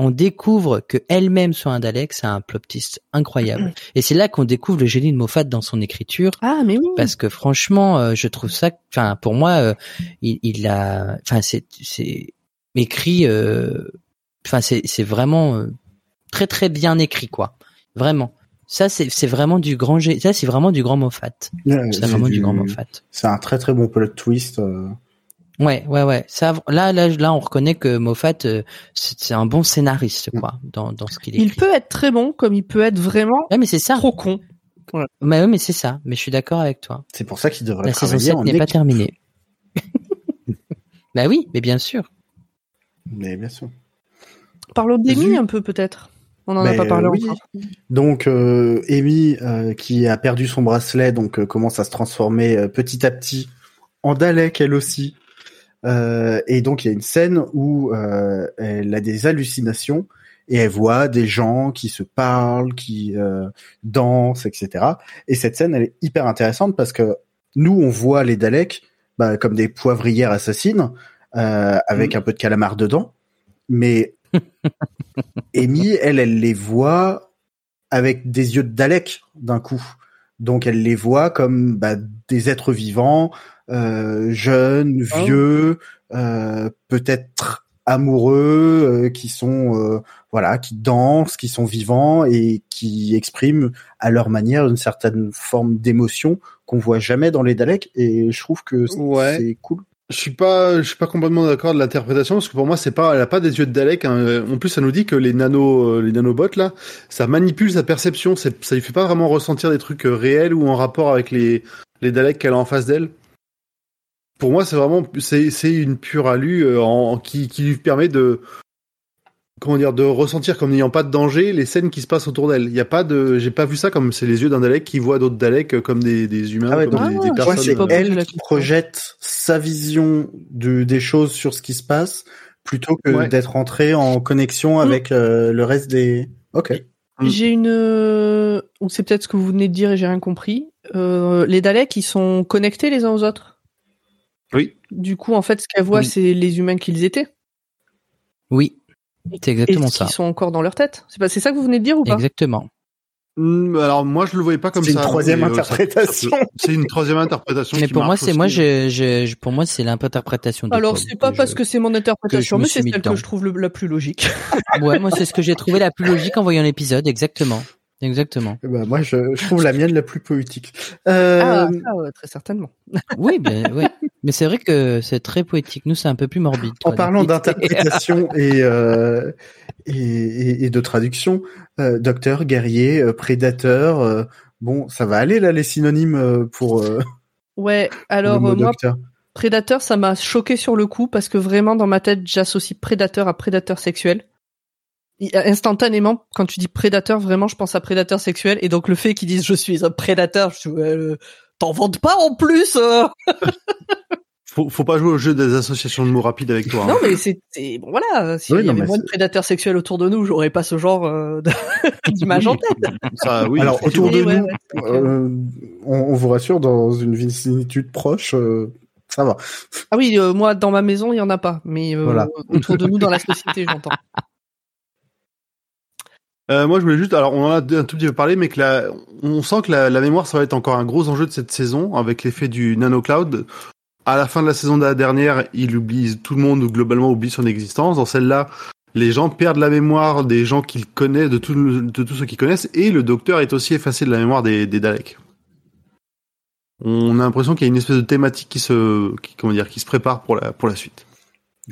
on découvre que elle-même soit un Dalek, c'est un plot twist incroyable. Et c'est là qu'on découvre le génie de Moffat dans son écriture. Ah, mais oui. Parce que franchement, euh, je trouve ça, enfin pour moi, euh, il, il a, enfin c'est c'est écrit, euh, enfin c'est c'est vraiment euh, très très bien écrit quoi, vraiment. Ça c'est c'est vraiment du grand, gé- ça c'est vraiment du grand Moffat. C'est vraiment du grand Moffat. C'est un très très bon plot twist. Ouais, ouais, ouais. Ça, là, là, là, on reconnaît que Moffat, euh, c'est un bon scénariste, quoi, dans, dans ce qu'il écrit. Il peut être très bon, comme il peut être vraiment Ouais, mais c'est ça. trop con. Mais ouais, mais c'est ça. Mais je suis d'accord avec toi. C'est pour ça qu'il devrait La saison travailler 7 en n'est pas terminée. bah oui, mais bien sûr. Mais bien sûr. Parlons Zu. un peu, peut-être. On en a pas parlé oui. encore. Donc euh, Amy, euh, qui a perdu son bracelet, donc euh, commence à se transformer euh, petit à petit en Dalek elle aussi. Euh, et donc il y a une scène où euh, elle a des hallucinations et elle voit des gens qui se parlent, qui euh, dansent, etc. Et cette scène elle est hyper intéressante parce que nous on voit les Daleks bah, comme des poivrières assassines avec un peu de calamar dedans, mais Amy, elle, elle les voit avec des yeux de Dalek d'un coup. Donc elle les voit comme bah, des êtres vivants, jeunes, Oh. vieux, euh, peut-être amoureux, euh, qui sont euh, voilà, qui dansent, qui sont vivants et qui expriment à leur manière une certaine forme d'émotion qu'on voit jamais dans les Daleks. Et je trouve que c'est Ouais. cool. Je suis pas, je suis pas complètement d'accord de l'interprétation parce que pour moi c'est pas, elle a pas des yeux de Dalek. hein. En plus, ça nous dit que les nano, euh, les nanobots là, ça manipule sa perception. Ça lui fait pas vraiment ressentir des trucs euh, réels ou en rapport avec les les Daleks qu'elle a en face d'elle. Pour moi, c'est vraiment, c'est c'est une pure alu euh, en, qui qui lui permet de comment dire, de ressentir comme n'ayant pas de danger les scènes qui se passent autour d'elle. Il y a pas de, j'ai pas vu ça comme c'est les yeux d'un Dalek qui voit d'autres Daleks euh, comme des des humains, Ah ouais, comme des, des personnes. c'est euh, elle qui projette sa vision de, des choses sur ce qui se passe plutôt que Ouais. d'être entrée en connexion avec euh, le reste des. Ok. Mm. J'ai une, ou c'est peut-être ce que vous venez de dire et j'ai rien compris. Euh, les Daleks, ils sont connectés les uns aux autres. Oui. Du coup, en fait, ce qu'elle voit, Oui. c'est les humains qu'ils étaient. Oui, c'est Et exactement qui ça. sont encore dans leur tête? C'est pas, c'est ça que vous venez de dire ou pas? Exactement. Hmm, Alors moi je le voyais pas comme C'est ça. une troisième euh, interprétation. C'est une troisième interprétation. Mais qui pour moi, c'est moi, je, je, je- pour moi, c'est l'interprétation. de Alors c'est pas que parce je- que c'est mon interprétation, mais c'est celle que je trouve le- la plus logique. Ouais, moi, c'est ce que j'ai trouvé la plus logique en voyant l'épisode, exactement. Exactement. Bah, moi, je, je trouve la mienne la plus poétique. Euh, Ah, ouais, très certainement. Oui, ben, ouais. Mais c'est vrai que c'est très poétique. Nous, c'est un peu plus morbide. En parlant d'interprétation et, euh, et, et, et de traduction, euh, docteur, guerrier, euh, prédateur, euh, bon, ça va aller là les synonymes euh, pour, euh, Ouais, alors le mot moi, docteur. prédateur, ça m'a choqué sur le coup parce que vraiment dans ma tête, j'associe prédateur à prédateur sexuel. Instantanément, quand tu dis prédateur, vraiment, je pense à prédateur sexuel. Et donc le fait qu'ils disent je suis un prédateur, je euh, t'en vantes pas en plus. euh. Faut, faut pas jouer au jeu des associations de mots rapides avec toi. hein. Non, mais c'est bon voilà. S'il Oui, y avait moins de prédateurs sexuels autour de nous, j'aurais pas ce genre euh, d'image en tête. Ça, oui, Alors autour de ouais, nous, ouais, euh, on, on vous rassure, dans une vicinitude proche, euh, ça va. Ah oui, euh, moi dans ma maison, il y en a pas, mais euh, Voilà. autour de nous dans la société, j'entends. Euh, moi, je voulais juste, alors on en a un tout petit peu parlé, mais que la, on sent que la, la mémoire, ça va être encore un gros enjeu de cette saison, avec l'effet du nano cloud. À la fin de la saison de la dernière, il oublie, tout le monde globalement oublie son existence. Dans celle-là, les gens perdent la mémoire des gens qu'ils connaissent, de, tout, de tous ceux qu'ils connaissent, et le docteur est aussi effacé de la mémoire des, des Daleks. On a l'impression qu'il y a une espèce de thématique qui se, qui, comment dire, qui se prépare pour la, pour la suite.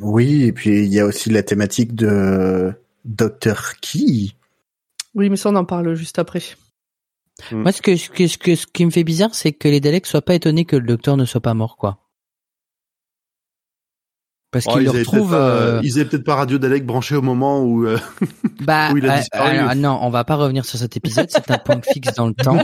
Oui, et puis il y a aussi la thématique de Docteur Key. Oui, mais ça on en parle juste après. Moi, ce que, ce que, ce que, ce qui me fait bizarre, c'est que les Daleks soient pas étonnés que le docteur ne soit pas mort, quoi. Parce Oh, qu'ils ils le retrouvent. euh, ils avaient peut-être pas Radio Dalek branché au moment où, euh, Bah, où il a euh, disparu. alors, non, on va pas revenir sur cet épisode. C'est un point fixe dans le temps.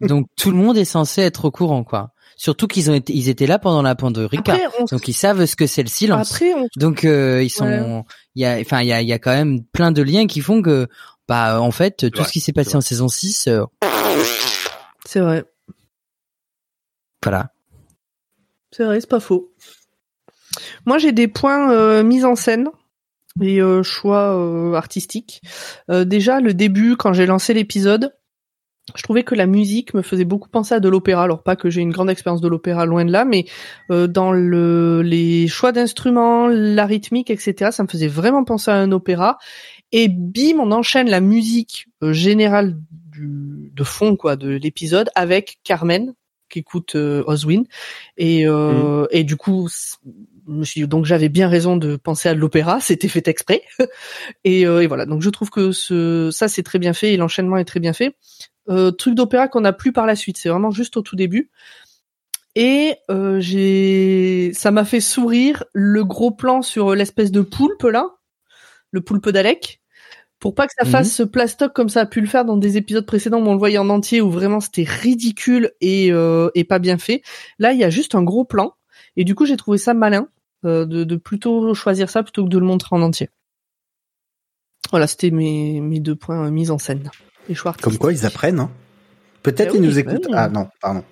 Donc tout le monde est censé être au courant, quoi. Surtout qu'ils ont été, ils étaient là pendant la Pandorica, Après, on, donc ils savent ce que c'est le silence. après, on Donc euh, ils sont, il y a, enfin il y a, il y a quand même plein de liens qui font que, bah en fait tout vrai, ce qui s'est passé en saison 6, euh, c'est vrai. voilà. C'est vrai, c'est pas faux. Moi, j'ai des points euh, mise en scène et euh, choix euh, artistiques. Euh, déjà, le début, quand j'ai lancé l'épisode, je trouvais que la musique me faisait beaucoup penser à de l'opéra. Alors pas que j'ai une grande expérience de l'opéra, loin de là, mais euh, dans le, les choix d'instruments, la rythmique, etc., ça me faisait vraiment penser à un opéra. Et bim, on enchaîne la musique euh, générale du, de fond quoi de l'épisode avec Carmen qui écoute euh, Oswin. Et euh, et du coup donc j'avais bien raison de penser à l'opéra, c'était fait exprès. Et, euh, et voilà. Donc je trouve que ce ça c'est très bien fait et l'enchaînement est très bien fait. Euh, truc d'opéra qu'on n'a plus par la suite c'est vraiment juste au tout début. Et euh, j'ai ça m'a fait sourire le gros plan sur l'espèce de poulpe là. Le poulpe d'Alec pour pas que ça Mhm. fasse ce plastoc comme ça a pu le faire dans des épisodes précédents où on le voyait en entier où vraiment c'était ridicule et, euh, et pas bien fait. Là, il y a juste un gros plan et du coup, j'ai trouvé ça malin euh, de, de plutôt choisir ça plutôt que de le montrer en entier. Voilà, c'était mes, mes deux points euh, mis en scène. Les choix Comme quoi, ils apprennent. Hein. Peut-être Eh ils oui, nous bah écoutent. oui. Ah non, pardon.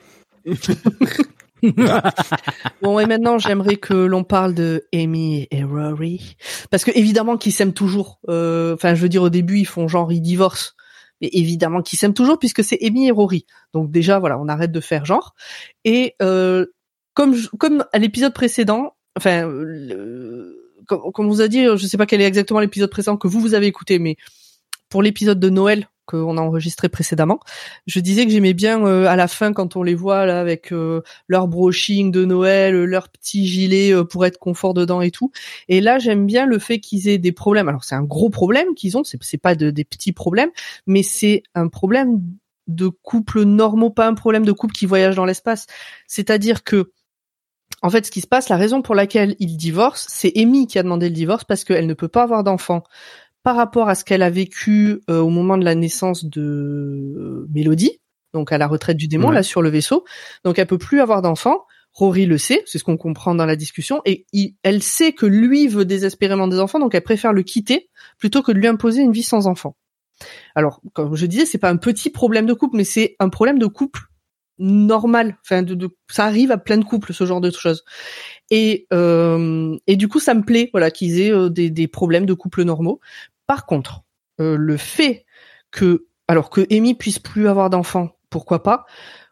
Bon, et maintenant, j'aimerais que l'on parle de Amy et Rory. Parce que, évidemment, qu'ils s'aiment toujours. Euh, Enfin, je veux dire, au début, ils font genre, ils divorcent. Mais évidemment qu'ils s'aiment toujours puisque c'est Amy et Rory. Donc déjà, voilà, on arrête de faire genre. Et euh, comme, comme à l'épisode précédent, enfin, comme, comme on vous a dit, je sais pas quel est exactement l'épisode précédent que vous, vous avez écouté, mais pour l'épisode de Noël qu'on a enregistré précédemment, je disais que j'aimais bien euh, à la fin quand on les voit là avec euh, leur brushing de Noël, euh, leur petit gilet euh, pour être confort dedans et tout. Et là, j'aime bien le fait qu'ils aient des problèmes. Alors c'est un gros problème qu'ils ont, c'est pas de, des petits problèmes, mais c'est un problème de couple normaux, pas un problème de couple qui voyage dans l'espace. C'est-à-dire que en fait, ce qui se passe, la raison pour laquelle ils divorcent, c'est Amy qui a demandé le divorce parce qu'elle ne peut pas avoir d'enfant par rapport à ce qu'elle a vécu euh, au moment de la naissance de euh, Mélodie, donc à la retraite du démon, Ouais. là sur le vaisseau. Donc elle peut plus avoir d'enfant. Rory le sait, c'est ce qu'on comprend dans la discussion, et il- elle sait que lui veut désespérément des enfants, donc elle préfère le quitter plutôt que de lui imposer une vie sans enfant. Alors, comme je disais, c'est pas un petit problème de couple, mais c'est un problème de couple normal. Enfin, de, de- ça arrive à plein de couples, ce genre de choses. Et, euh, et du coup, ça me plaît, voilà, qu'ils aient euh, des, des problèmes de couple normaux. Par contre, euh, le fait que alors que Amy puisse plus avoir d'enfants, pourquoi pas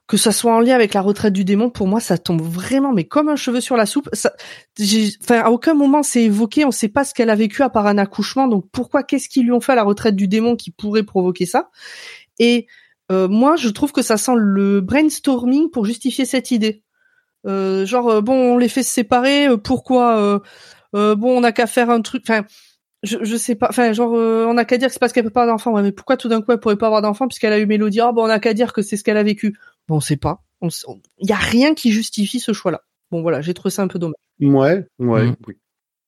que ça soit en lien avec la retraite du démon, pour moi, ça tombe vraiment, mais comme un cheveu sur la soupe. Enfin, à aucun moment c'est évoqué. On sait pas ce qu'elle a vécu à part un accouchement. Donc pourquoi, qu'est-ce qu'ils lui ont fait à la retraite du démon qui pourrait provoquer ça? Et euh, moi, je trouve que ça sent le brainstorming pour justifier cette idée. Euh, genre, euh, bon, on les fait se séparer. pourquoi Bon, on n'a qu'à faire un truc. Je, je sais pas. Enfin, genre, on n'a qu'à dire que c'est parce qu'elle peut pas avoir d'enfant. Ouais, mais pourquoi tout d'un coup elle pourrait pas avoir d'enfant puisqu'elle a eu Mélodie? Oh, bon, on n'a qu'à dire que c'est ce qu'elle a vécu. Bon, on sait pas. Il y a rien qui justifie ce choix-là. Bon, voilà, j'ai trouvé ça un peu dommage. Ouais, ouais, mm. oui.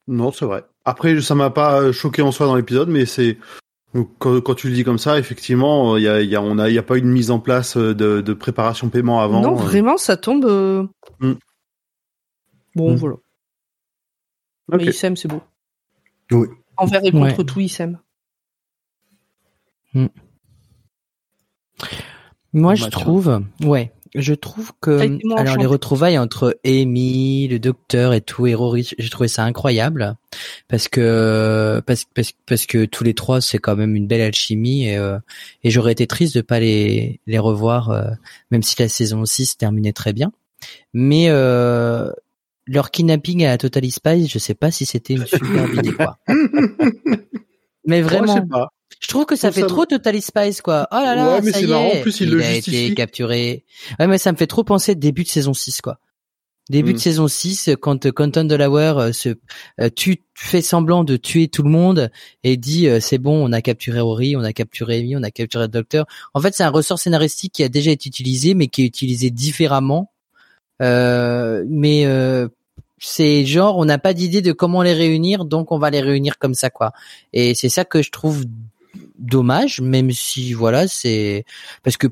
Non, c'est vrai. Après, ça m'a pas choqué en soi dans l'épisode, mais c'est quand, quand, tu le dis comme ça, effectivement, il y a, y a, on a, il y a pas une mise en place de, de préparation paiement avant. Non, euh. vraiment, ça tombe. Euh. Mm. Bon, mm. voilà. Okay. Mais s'aime, c'est beau. Oui. Envers et contre tout, il s'aime. Moi, je trouve, ouais, je trouve que alors les retrouvailles entre Amy, le docteur et tout et Rory, j'ai trouvé ça incroyable parce que parce, parce, parce que tous les trois c'est quand même une belle alchimie et, euh, et j'aurais été triste de pas les les revoir euh, même si la saison 6 terminait très bien. Mais euh, leur kidnapping à la Totally Spice, je sais pas si c'était une super idée quoi. Mais vraiment. pas. Je trouve que ça fait trop Total Spice quoi. Oh là là, ouais, mais c'est marrant. En plus, il, il le a justifie. été capturé. Ouais, mais ça me fait trop penser début de saison 6 quoi. Début de Mm. saison 6 quand euh, Quentin Delaware euh, se euh, tu fait semblant de tuer tout le monde et dit c'est bon, on a capturé Rory, on a capturé Amy, on a capturé le docteur. En fait, c'est un ressort scénaristique qui a déjà été utilisé mais qui est utilisé différemment. Euh, mais euh, c'est genre on n'a pas d'idée de comment les réunir donc on va les réunir comme ça quoi. Et c'est ça que je trouve dommage, même si voilà, c'est parce que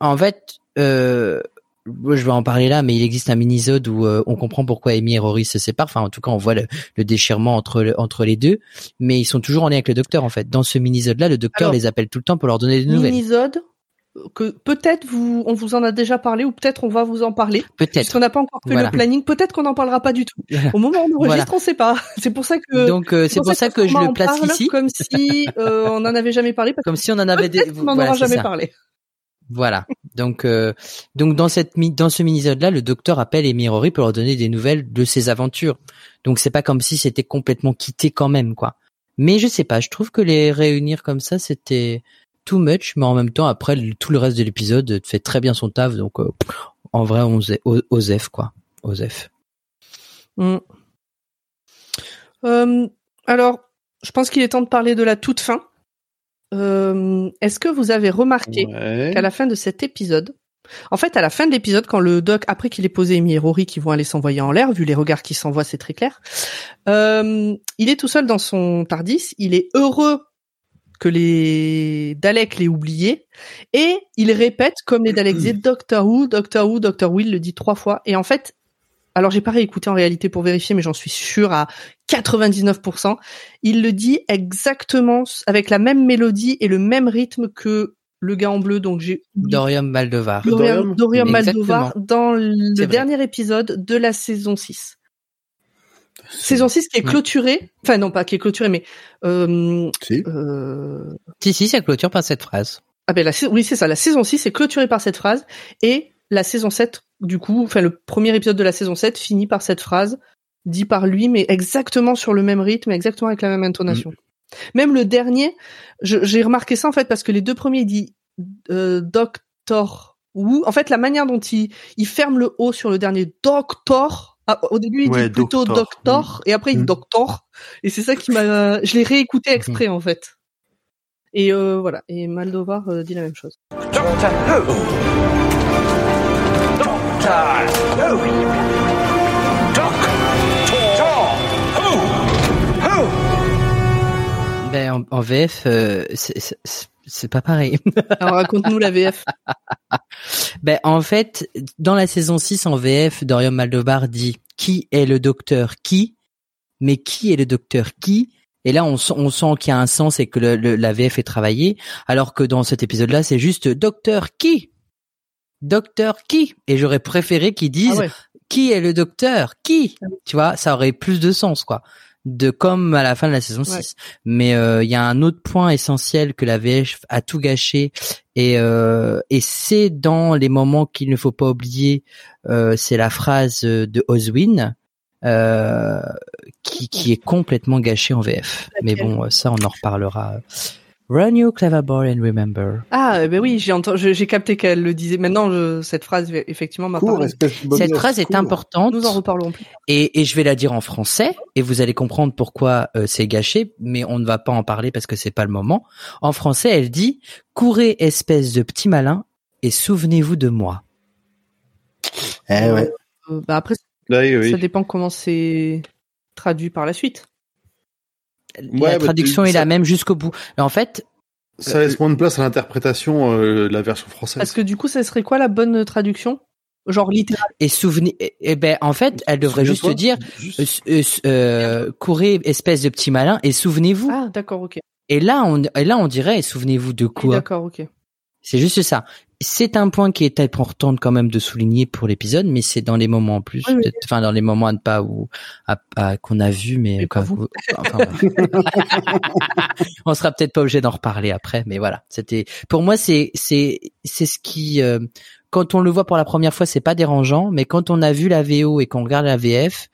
en fait, euh, je vais en parler là, mais il existe un mini-zode où euh, on comprend pourquoi Amy et Rory se séparent. Enfin, en tout cas, on voit le, le déchirement entre le- entre les deux, mais ils sont toujours en lien avec le docteur. En fait, dans ce mini-zode là, le docteur Alors, les appelle tout le temps pour leur donner des nouvelles. Minisode, que peut-être vous, on vous en a déjà parlé ou peut-être on va vous en parler. Peut-être. Puisqu'on n'a pas encore fait Voilà. le planning, peut-être qu'on n'en parlera pas du tout. Au moment où on enregistre, Voilà. on sait pas. C'est pour ça que. Donc euh, c'est pour ça que je le place parle ici, Comme si euh, on en avait jamais parlé. Parce comme si on en avait des. qu'on n'en aura jamais ça. parlé. Voilà. Donc, euh, donc dans cette dans ce mini-zode là, le docteur appelle Rory pour leur donner des nouvelles de ses aventures. Donc c'est pas comme si c'était complètement quitté quand même, quoi. Mais je sais pas, je trouve que les réunir comme ça, c'était too much, mais en même temps, après, le- tout le reste de l'épisode fait très bien son taf, donc euh, en vrai, on Osef, quoi. Osef. Mm. Euh, alors, je pense qu'il est temps de parler de la toute fin. Euh, Est-ce que vous avez remarqué Ouais. qu'à la fin de cet épisode, en fait, à la fin de l'épisode, quand le doc, après qu'il ait posé Amy et Rory qui vont aller s'envoyer en l'air, vu les regards qui s'envoient, c'est très clair, euh, il est tout seul dans son Tardis, il est heureux que les Daleks l'aient oublié, et il répète, comme les Daleks disaient, Doctor Who, Doctor Who, Doctor Who, il le dit trois fois, et en fait, alors j'ai pas réécouté en réalité pour vérifier, mais j'en suis sûr à 99%, il le dit exactement avec la même mélodie et le même rythme que le gars en bleu, donc j'ai oublié Dorium Maldevar. Dorian, Dorian. Dorian Exactement. Maldovar dans le dernier épisode de la saison 6. Saison 6 qui est Ouais. clôturée, enfin non pas qui est clôturée, mais euh, Si. euh, Si, si, ça clôture par cette phrase. ah ben la, oui c'est ça, la saison 6 est clôturée par cette phrase et la saison 7 du coup, enfin le premier épisode de la saison 7 finit par cette phrase dit par lui, mais exactement sur le même rythme, exactement avec la même intonation. Même le dernier, je- j'ai remarqué ça en fait parce que les deux premiers il dit euh, Doctor Who. En fait, la manière dont il, il ferme le O sur le dernier Doctor. Ah, au début, il Ouais, dit plutôt Doctor. Doctor et après il dit Mm. Doctor. Et c'est ça qui m'a. Je l'ai réécouté exprès en fait. Et euh, voilà. Et Maldovar euh, dit la même chose. Doctor Who. Doctor Who. Doctor Who. Who. Ben, en, en VF, euh, c'est- c'est pas pareil. Alors raconte-nous la VF. Ben, en fait, dans la saison 6 en VF, Dorian Maldovar dit qui est le docteur qui, mais qui est le docteur qui? Et là, on, sent- on sent qu'il y a un sens et que le, le- la VF est travaillée, alors que dans cet épisode-là, c'est juste docteur qui? Docteur qui? Et j'aurais préféré qu'ils disent Ah ouais. qui est le docteur Qui? Tu vois, ça aurait plus de sens, quoi. De comme à la fin de la saison 6. Ouais. Mais euh, il y a un autre point essentiel que la VF a tout gâché et euh, et c'est dans les moments qu'il ne faut pas oublier, euh, c'est la phrase de Oswin euh, qui qui est complètement gâchée en VF. Mais bon, euh, ça on en reparlera. Run you clever boy and remember. Ah, eh ben oui, j'ai entendu, j'ai capté qu'elle le disait. Maintenant, je- cette phrase effectivement m'a bonne Cette phrase est importante. Nous en reparlerons plus. Et, et je vais la dire en français et vous allez comprendre pourquoi euh, c'est gâché, mais on ne va pas en parler parce que c'est pas le moment. En français, elle dit "Courez, espèce de petit malin, et souvenez-vous de moi." Eh ouais. Euh, bah après, Oui, oui. ça dépend comment c'est traduit par la suite. Ouais, la bah, traduction tu- est ça- la même jusqu'au bout. Et en fait, Ça laisse moins de place à l'interprétation euh, de la version française. Parce que du coup, ça serait quoi la bonne traduction? Genre littéral. et souvenez, et, et ben en fait, elle devrait juste dire Juste- euh, euh, euh, "Courez, espèce de petit malin, et souvenez-vous." Ah, d'accord, ok. Et là, on et là on dirait "Et souvenez-vous de quoi?" D'accord, ok. C'est juste ça. C'est un point qui est important quand même de souligner pour l'épisode, mais c'est dans les moments en plus, Oui, enfin dans les moments à ne pas ou à, à- qu'on a vu, mais quoi, vous. enfin, on sera peut-être pas obligé d'en reparler après, mais voilà. C'était pour moi c'est c'est c'est ce qui euh, quand on le voit pour la première fois c'est pas dérangeant, mais quand on a vu la VO et qu'on regarde la VF,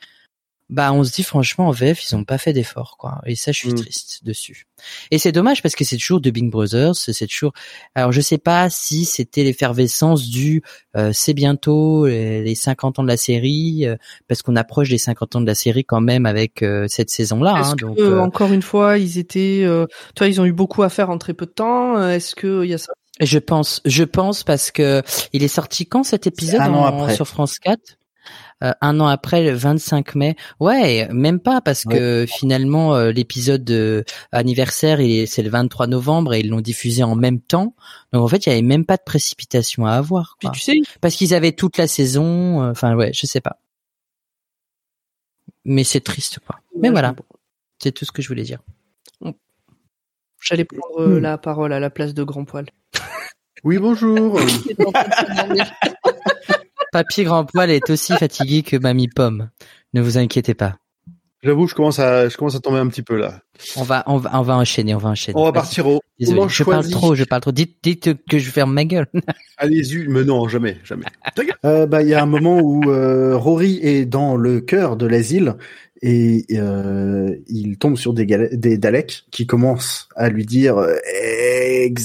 bah on se dit franchement en VF ils ont pas fait d'effort quoi, et ça je suis Mm. triste dessus. Et c'est dommage parce que c'est toujours de Big Brothers, c'est toujours alors je sais pas si c'était l'effervescence du euh, c'est bientôt les, les 50 ans de la série euh, parce qu'on approche des 50 ans de la série quand même avec euh, cette saison-là. Est-ce hein, que, donc euh, euh, encore une fois, ils étaient, euh, toi, ils ont eu beaucoup à faire en très peu de temps. Euh, Est-ce que il y a ça? Je pense, je pense parce que il est sorti quand cet épisode un an en- après. sur France 4 Euh, un an après, le 25 mai. Ouais, même pas parce que finalement euh, l'épisode euh, anniversaire, il est- c'est le 23 novembre et ils l'ont diffusé en même temps. Donc en fait, il y avait même pas de précipitation à avoir. Puis tu sais, parce qu'ils avaient toute la saison. euh, Enfin ouais, je sais pas. Mais c'est triste quoi. Mais Ouais, voilà, c'est tout ce que je voulais dire. j'allais prendre euh, Hmm. la parole à la place de Grand Poil. Oui, bonjour. Il était en train de s'endormir. Papy Grand Poil est aussi fatigué que Mamie Pomme. Ne vous inquiétez pas. J'avoue, je commence à, je commence à tomber un petit peu là. On va, on va, on va enchaîner, on va enchaîner. On va partir au Désolé, je parle trop, je parle trop. Dites, dites que je ferme ma gueule. Allez-y, mais non, jamais, jamais. Euh, bah, il y a un moment où euh, Rory est dans le cœur de l'asile et euh, il tombe sur des, gal- des Daleks qui commencent à lui dire eggs,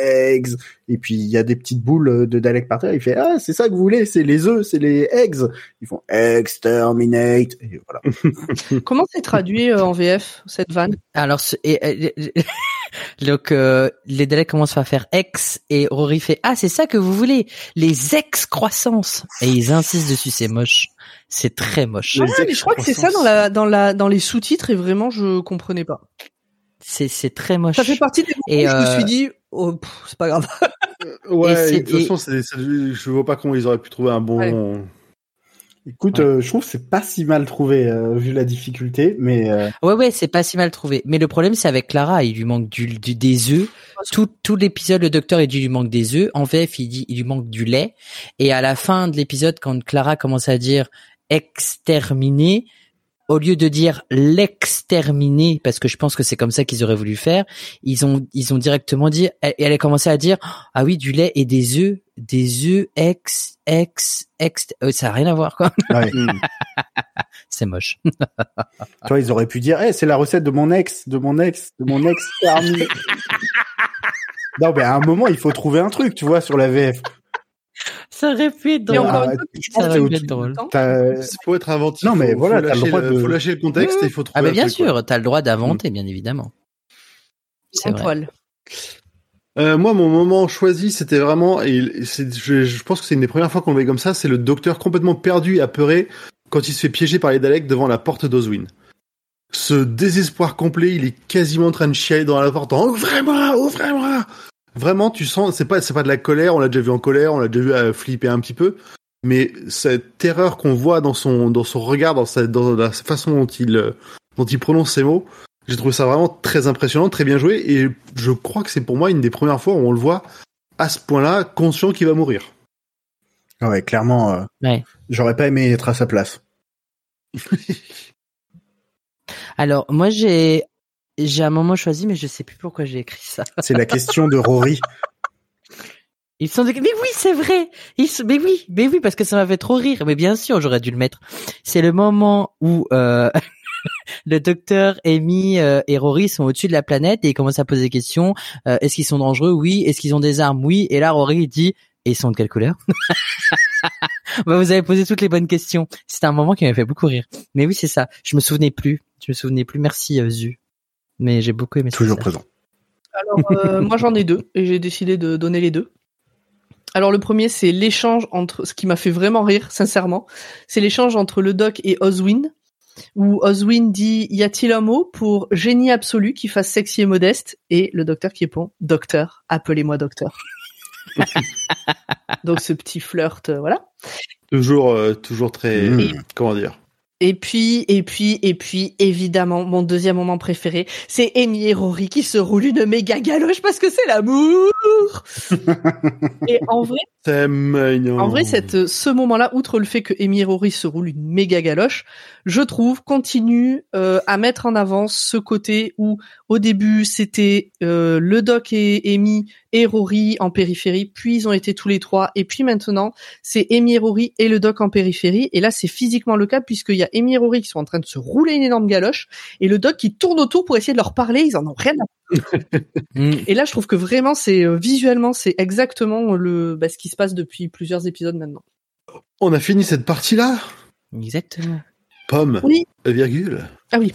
eggs. Et puis il y a des petites boules de Daleks par terre. Il fait ah c'est ça que vous voulez, c'est les œufs, c'est les eggs. Ils font exterminate. Et voilà. Comment c'est traduit euh, en VF cette vanne? Alors, et- donc euh, les Daleks commencent à faire ex et Rory fait ah c'est ça que vous voulez les ex croissances et ils insistent dessus c'est moche c'est très moche mais je crois que c'est ça dans la dans la dans les sous-titres et vraiment je comprenais pas. c'est c'est très moche Ça fait partie des moments Et, où je me euh, suis dit oh, c'est pas grave. Ouais, Et c'est- de toute façon, c'est- c'est- je vois pas comment ils auraient pu trouver un bon. Ouais. Écoute, Ouais. euh, je trouve que c'est pas si mal trouvé euh, vu la difficulté, mais euh, ouais ouais c'est pas si mal trouvé mais le problème c'est avec Clara il lui manque du, du- des œufs tout tout l'épisode le docteur il dit il lui manque des œufs en VF il dit il lui manque du lait et à la fin de l'épisode quand Clara commence à dire exterminer au lieu de dire l'exterminer parce que je pense que c'est comme ça qu'ils auraient voulu faire ils ont ils ont directement dit et elle a commencé à dire ah oui du lait et des œufs des œufs ex ex ex euh, ça a rien à voir quoi ouais. Hmm. c'est moche tu vois, ils auraient pu dire Eh, c'est la recette de mon ex, de mon ex, de mon ex non, mais à un moment, il faut trouver un truc, tu vois, sur la VF. Ça aurait pu être Et drôle. encore Ah, je pense ça aurait pu tu- être drôle Il faut être inventif. Non, mais faut- voilà, faut t'as le lâcher, droit le, de- faut lâcher le contexte et il faut trouver. ah mais bien truc, sûr t'as le droit d'inventer bien évidemment c'est poil. Euh, moi, mon moment choisi, c'était vraiment, et je, je pense que c'est une des premières fois qu'on le voit comme ça, c'est le docteur complètement perdu et apeuré quand il se fait piéger par les Daleks devant la porte d'Oswin. Ce désespoir complet, il est quasiment en train de chialer dans la porte en ouvrez-moi, ouvrez-moi. Vraiment, tu sens, c'est pas, c'est pas de la colère, on l'a déjà vu en colère, on l'a déjà vu euh, flipper un petit peu, mais cette terreur qu'on voit dans son, dans son regard, dans sa, dans la façon dont il, euh, dont il prononce ses mots, j'ai trouvé ça vraiment très impressionnant, très bien joué, et je crois que c'est pour moi une des premières fois où on le voit à ce point-là, conscient qu'il va mourir. Ouais, clairement, euh, Ouais. j'aurais pas aimé être à sa place. Alors moi j'ai j'ai un moment choisi, mais je sais plus pourquoi j'ai écrit ça. C'est la question de Rory. Ils sont de... mais oui c'est vrai. Ils sont... mais oui mais oui parce que ça m'a fait trop rire. Mais bien sûr j'aurais dû le mettre. C'est le moment où euh, le docteur Amy euh, et Rory sont au-dessus de la planète et ils commencent à poser des questions. Euh, Est-ce qu'ils sont dangereux? Oui. Est-ce qu'ils ont des armes? Oui. Et là Rory dit et ils sont de quelle couleur? Bah, Vous avez posé toutes les bonnes questions. C'était un moment qui m'a fait beaucoup rire. Mais oui c'est ça. Je me souvenais plus. Je me souvenais plus. Merci euh, Zu. Mais j'ai beaucoup aimé. Toujours présent. Alors, euh, moi j'en ai deux et j'ai décidé de donner les deux. Alors le premier c'est l'échange entre, ce qui m'a fait vraiment rire, sincèrement, c'est l'échange entre le doc et Oswin, où Oswin dit y a-t-il un mot pour génie absolu qui fasse sexy et modeste? Et le docteur qui répond docteur, appelez-moi docteur. Donc ce petit flirt, euh, voilà. Toujours, euh, toujours très, Mmh. comment dire. Et puis, et puis, et puis, évidemment, mon deuxième moment préféré, c'est Amy et Rory qui se roulent une méga galoche parce que c'est l'amour. et en vrai, C'est mignon. En vrai, cette, ce moment-là, outre le fait que Amy et Rory se roulent une méga galoche, je trouve continue euh, à mettre en avant ce côté où au début c'était euh, le Doc et Amy et Rory en périphérie, puis ils ont été tous les trois, et puis maintenant c'est Amy et Rory et le Doc en périphérie, et là c'est physiquement le cas puisqu'il y a Amy et Rory qui sont en train de se rouler une énorme galoche, et le Doc qui tourne autour pour essayer de leur parler, ils en ont rien à et là, je trouve que vraiment, c'est euh, visuellement, c'est exactement le bah, ce qui se passe depuis plusieurs épisodes maintenant. On a fini cette partie-là? Exactement. Pomme. Oui. Virgule. Ah oui.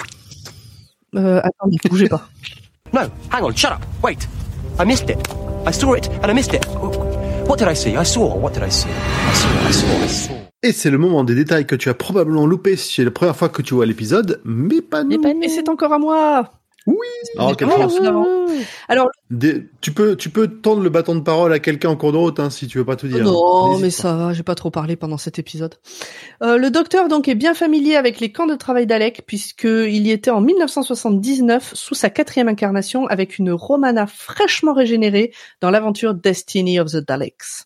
Euh, attendez, bougez pas. No, hang on, shut up. Wait. I missed it. I saw it and I missed it. What did I see? I saw. What did I see? I saw, I saw, I saw. Et c'est le moment des détails que tu as probablement loupé si c'est la première fois que tu vois l'épisode, mais pas nous. Et pas nous. Et c'est encore à moi. Chance. évidemment. Alors, Des- tu peux, tu peux tendre le bâton de parole à quelqu'un en cours de route, hein, si tu veux pas tout dire. non, mais pas. ça va, j'ai pas trop parlé pendant cet épisode. Euh, le docteur donc est bien familier avec les camps de travail d'Alec puisqu'il y était en 1979 sous sa quatrième incarnation avec une Romana fraîchement régénérée dans l'aventure Destiny of the Daleks.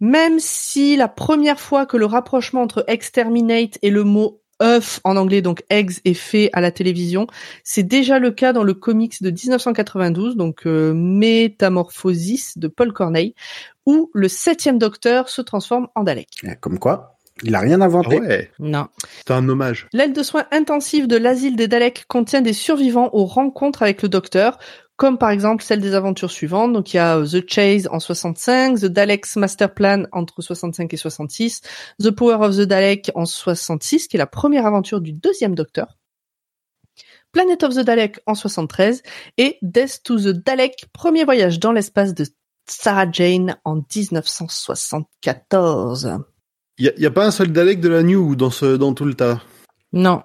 Même si la première fois que le rapprochement entre exterminate et le mot œuf en anglais donc eggs est fait à la télévision, c'est déjà le cas dans le comics de 1992 donc euh, Métamorphosis de Paul Corneille où le septième docteur se transforme en Dalek. Comme quoi, il a rien Ah inventé. ouais, Non. c'est un hommage. L'aile de soins intensifs de l'asile des Daleks contient des survivants aux rencontres avec le docteur, comme par exemple celle des aventures suivantes. Donc il y a euh, The Chase en 65, The Daleks Master Plan entre 65 et 66, The Power of the Dalek en 66, qui est la première aventure du deuxième docteur. Planet of the Dalek en 73 et Death to the Dalek, premier voyage dans l'espace de Sarah Jane en 1974. Il y, a- pas un seul Dalek de la New dans ce, dans tout le tas? Non.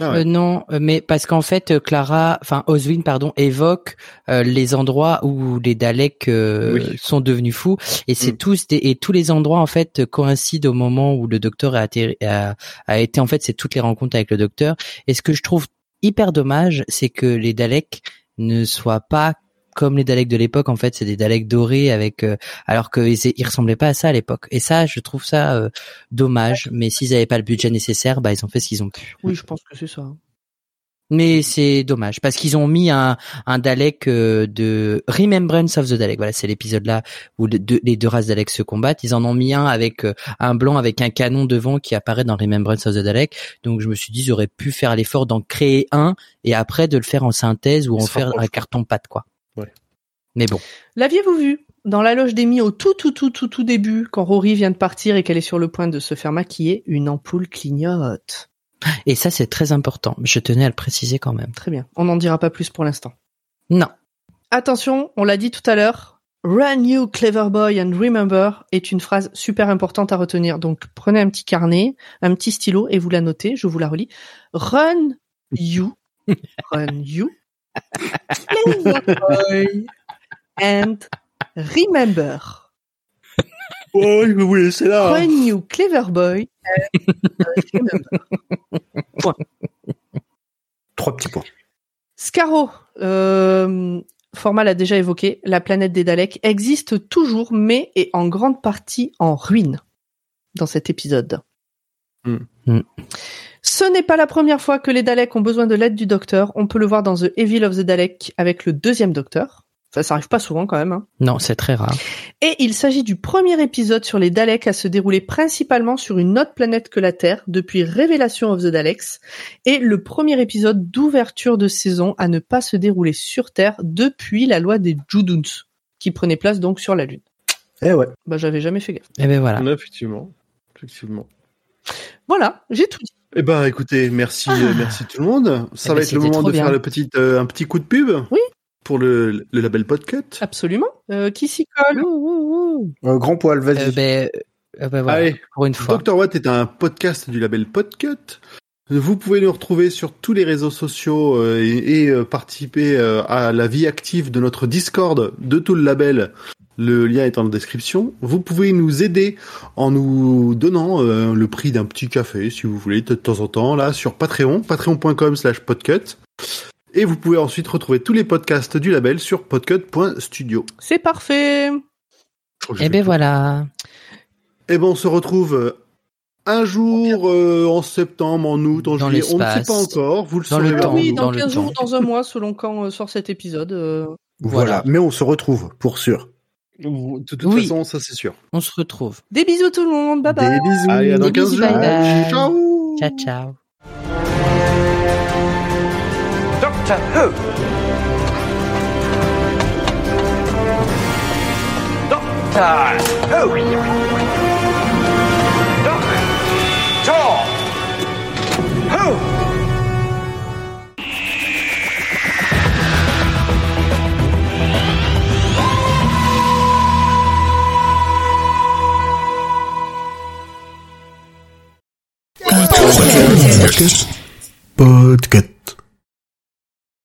Ah ouais. Euh, non, euh, mais parce qu'en fait, euh, Clara, enfin Oswin, pardon, évoque euh, les endroits où les Daleks euh, Oui. sont devenus fous, et c'est Mm. tous des, et tous les endroits en fait coïncident au moment où le docteur a, atterri- a, a été en fait, c'est toutes les rencontres avec le docteur. Et ce que je trouve hyper dommage, c'est que les Daleks ne soient pas comme les Daleks de l'époque. En fait, c'est des Daleks dorés avec, euh, alors qu'ils ils ressemblaient pas à ça à l'époque. Et ça, je trouve ça euh, dommage. Mais s'ils avaient pas le budget nécessaire, bah ils ont fait ce qu'ils ont pu. Oui, je pense que c'est ça. Mais c'est dommage parce qu'ils ont mis un, un Dalek euh, de Remembrance of the Dalek. Voilà, c'est l'épisode là où le- deux- les deux races Daleks se combattent. Ils en ont mis un avec euh, un blanc avec un canon devant qui apparaît dans Remembrance of the Dalek. Donc je me suis dit j'aurais pu faire l'effort d'en créer un et après de le faire en synthèse ou en faire un carton pâte quoi. Mais bon. L'aviez-vous vu dans la loge d'Amy au tout tout tout tout tout début quand Rory vient de partir et qu'elle est sur le point de se faire maquiller, une ampoule clignote? Et ça c'est très important. Je tenais à le préciser quand même. Très bien. On n'en dira pas plus pour l'instant. Non. Attention, on l'a dit tout à l'heure. Run you clever boy and remember est une phrase super importante à retenir. Donc prenez un petit carnet, un petit stylo et vous la notez. Je vous la relis. Run you, run you, clever boy and remember. Oh, je vais vous laisser là. hein. Run you clever boy and remember. Trois petits points. Scarrow, euh, Format l'a déjà évoqué, la planète des Daleks existe toujours, mais est en grande partie en ruine dans cet épisode. Hmm. Hmm. Ce n'est pas la première fois que les Daleks ont besoin de l'aide du Docteur. On peut le voir dans The Evil of the Dalek avec le deuxième Docteur. Ça, ça arrive pas souvent quand même. Hein. Non, c'est très rare. Et il s'agit du premier épisode sur les Daleks à se dérouler principalement sur une autre planète que la Terre depuis Révélation of the Daleks et le premier épisode d'ouverture de saison à ne pas se dérouler sur Terre depuis la loi des Juduns qui prenait place donc sur la Lune. Eh ouais. Bah j'avais jamais fait gaffe. Eh ben voilà. Ouais, effectivement. Effectivement. Voilà, j'ai tout dit. Eh ben, écoutez, merci, Ah. euh, merci tout le monde. Ça Eh va ben, être le moment de bien. faire le petit, euh, un petit coup de pub. Oui. Pour le, le label Podcut? Absolument. Euh, qui s'y colle? Grand poil, vas-y. Euh, ben, euh, ben voilà. Allez, Pour une fois. Dr. Watt est un podcast du label Podcut. Vous pouvez nous retrouver sur tous les réseaux sociaux euh, et, et, euh, participer euh, à la vie active de notre Discord de tout le label. Le lien est en description. Vous pouvez nous aider en nous donnant euh, le prix d'un petit café, si vous voulez, de temps en temps, là, sur Patreon, patreon.com slash podcut. Et vous pouvez ensuite retrouver tous les podcasts du label sur podcut.studio. C'est parfait. Que j'ai Eh ben voilà. Eh ben, on se retrouve euh, un jour euh, en septembre, en août, en Dans juillet. On ne sait pas encore. Vous le Dans saurez le temps. oui, dans, dans le 15 jours, temps. dans un mois, selon quand euh, sort cet épisode. euh, voilà. voilà. Mais on se retrouve, pour sûr. De toute Oui. façon, ça c'est sûr. On se retrouve. Des bisous tout le monde. Bye bye. Des bisous. Allez, à dans Des 15 bisous, jours. bye bye. Ciao. Ciao, ciao. Doctor Who? Doctor Who? Doctor Who? Podcast.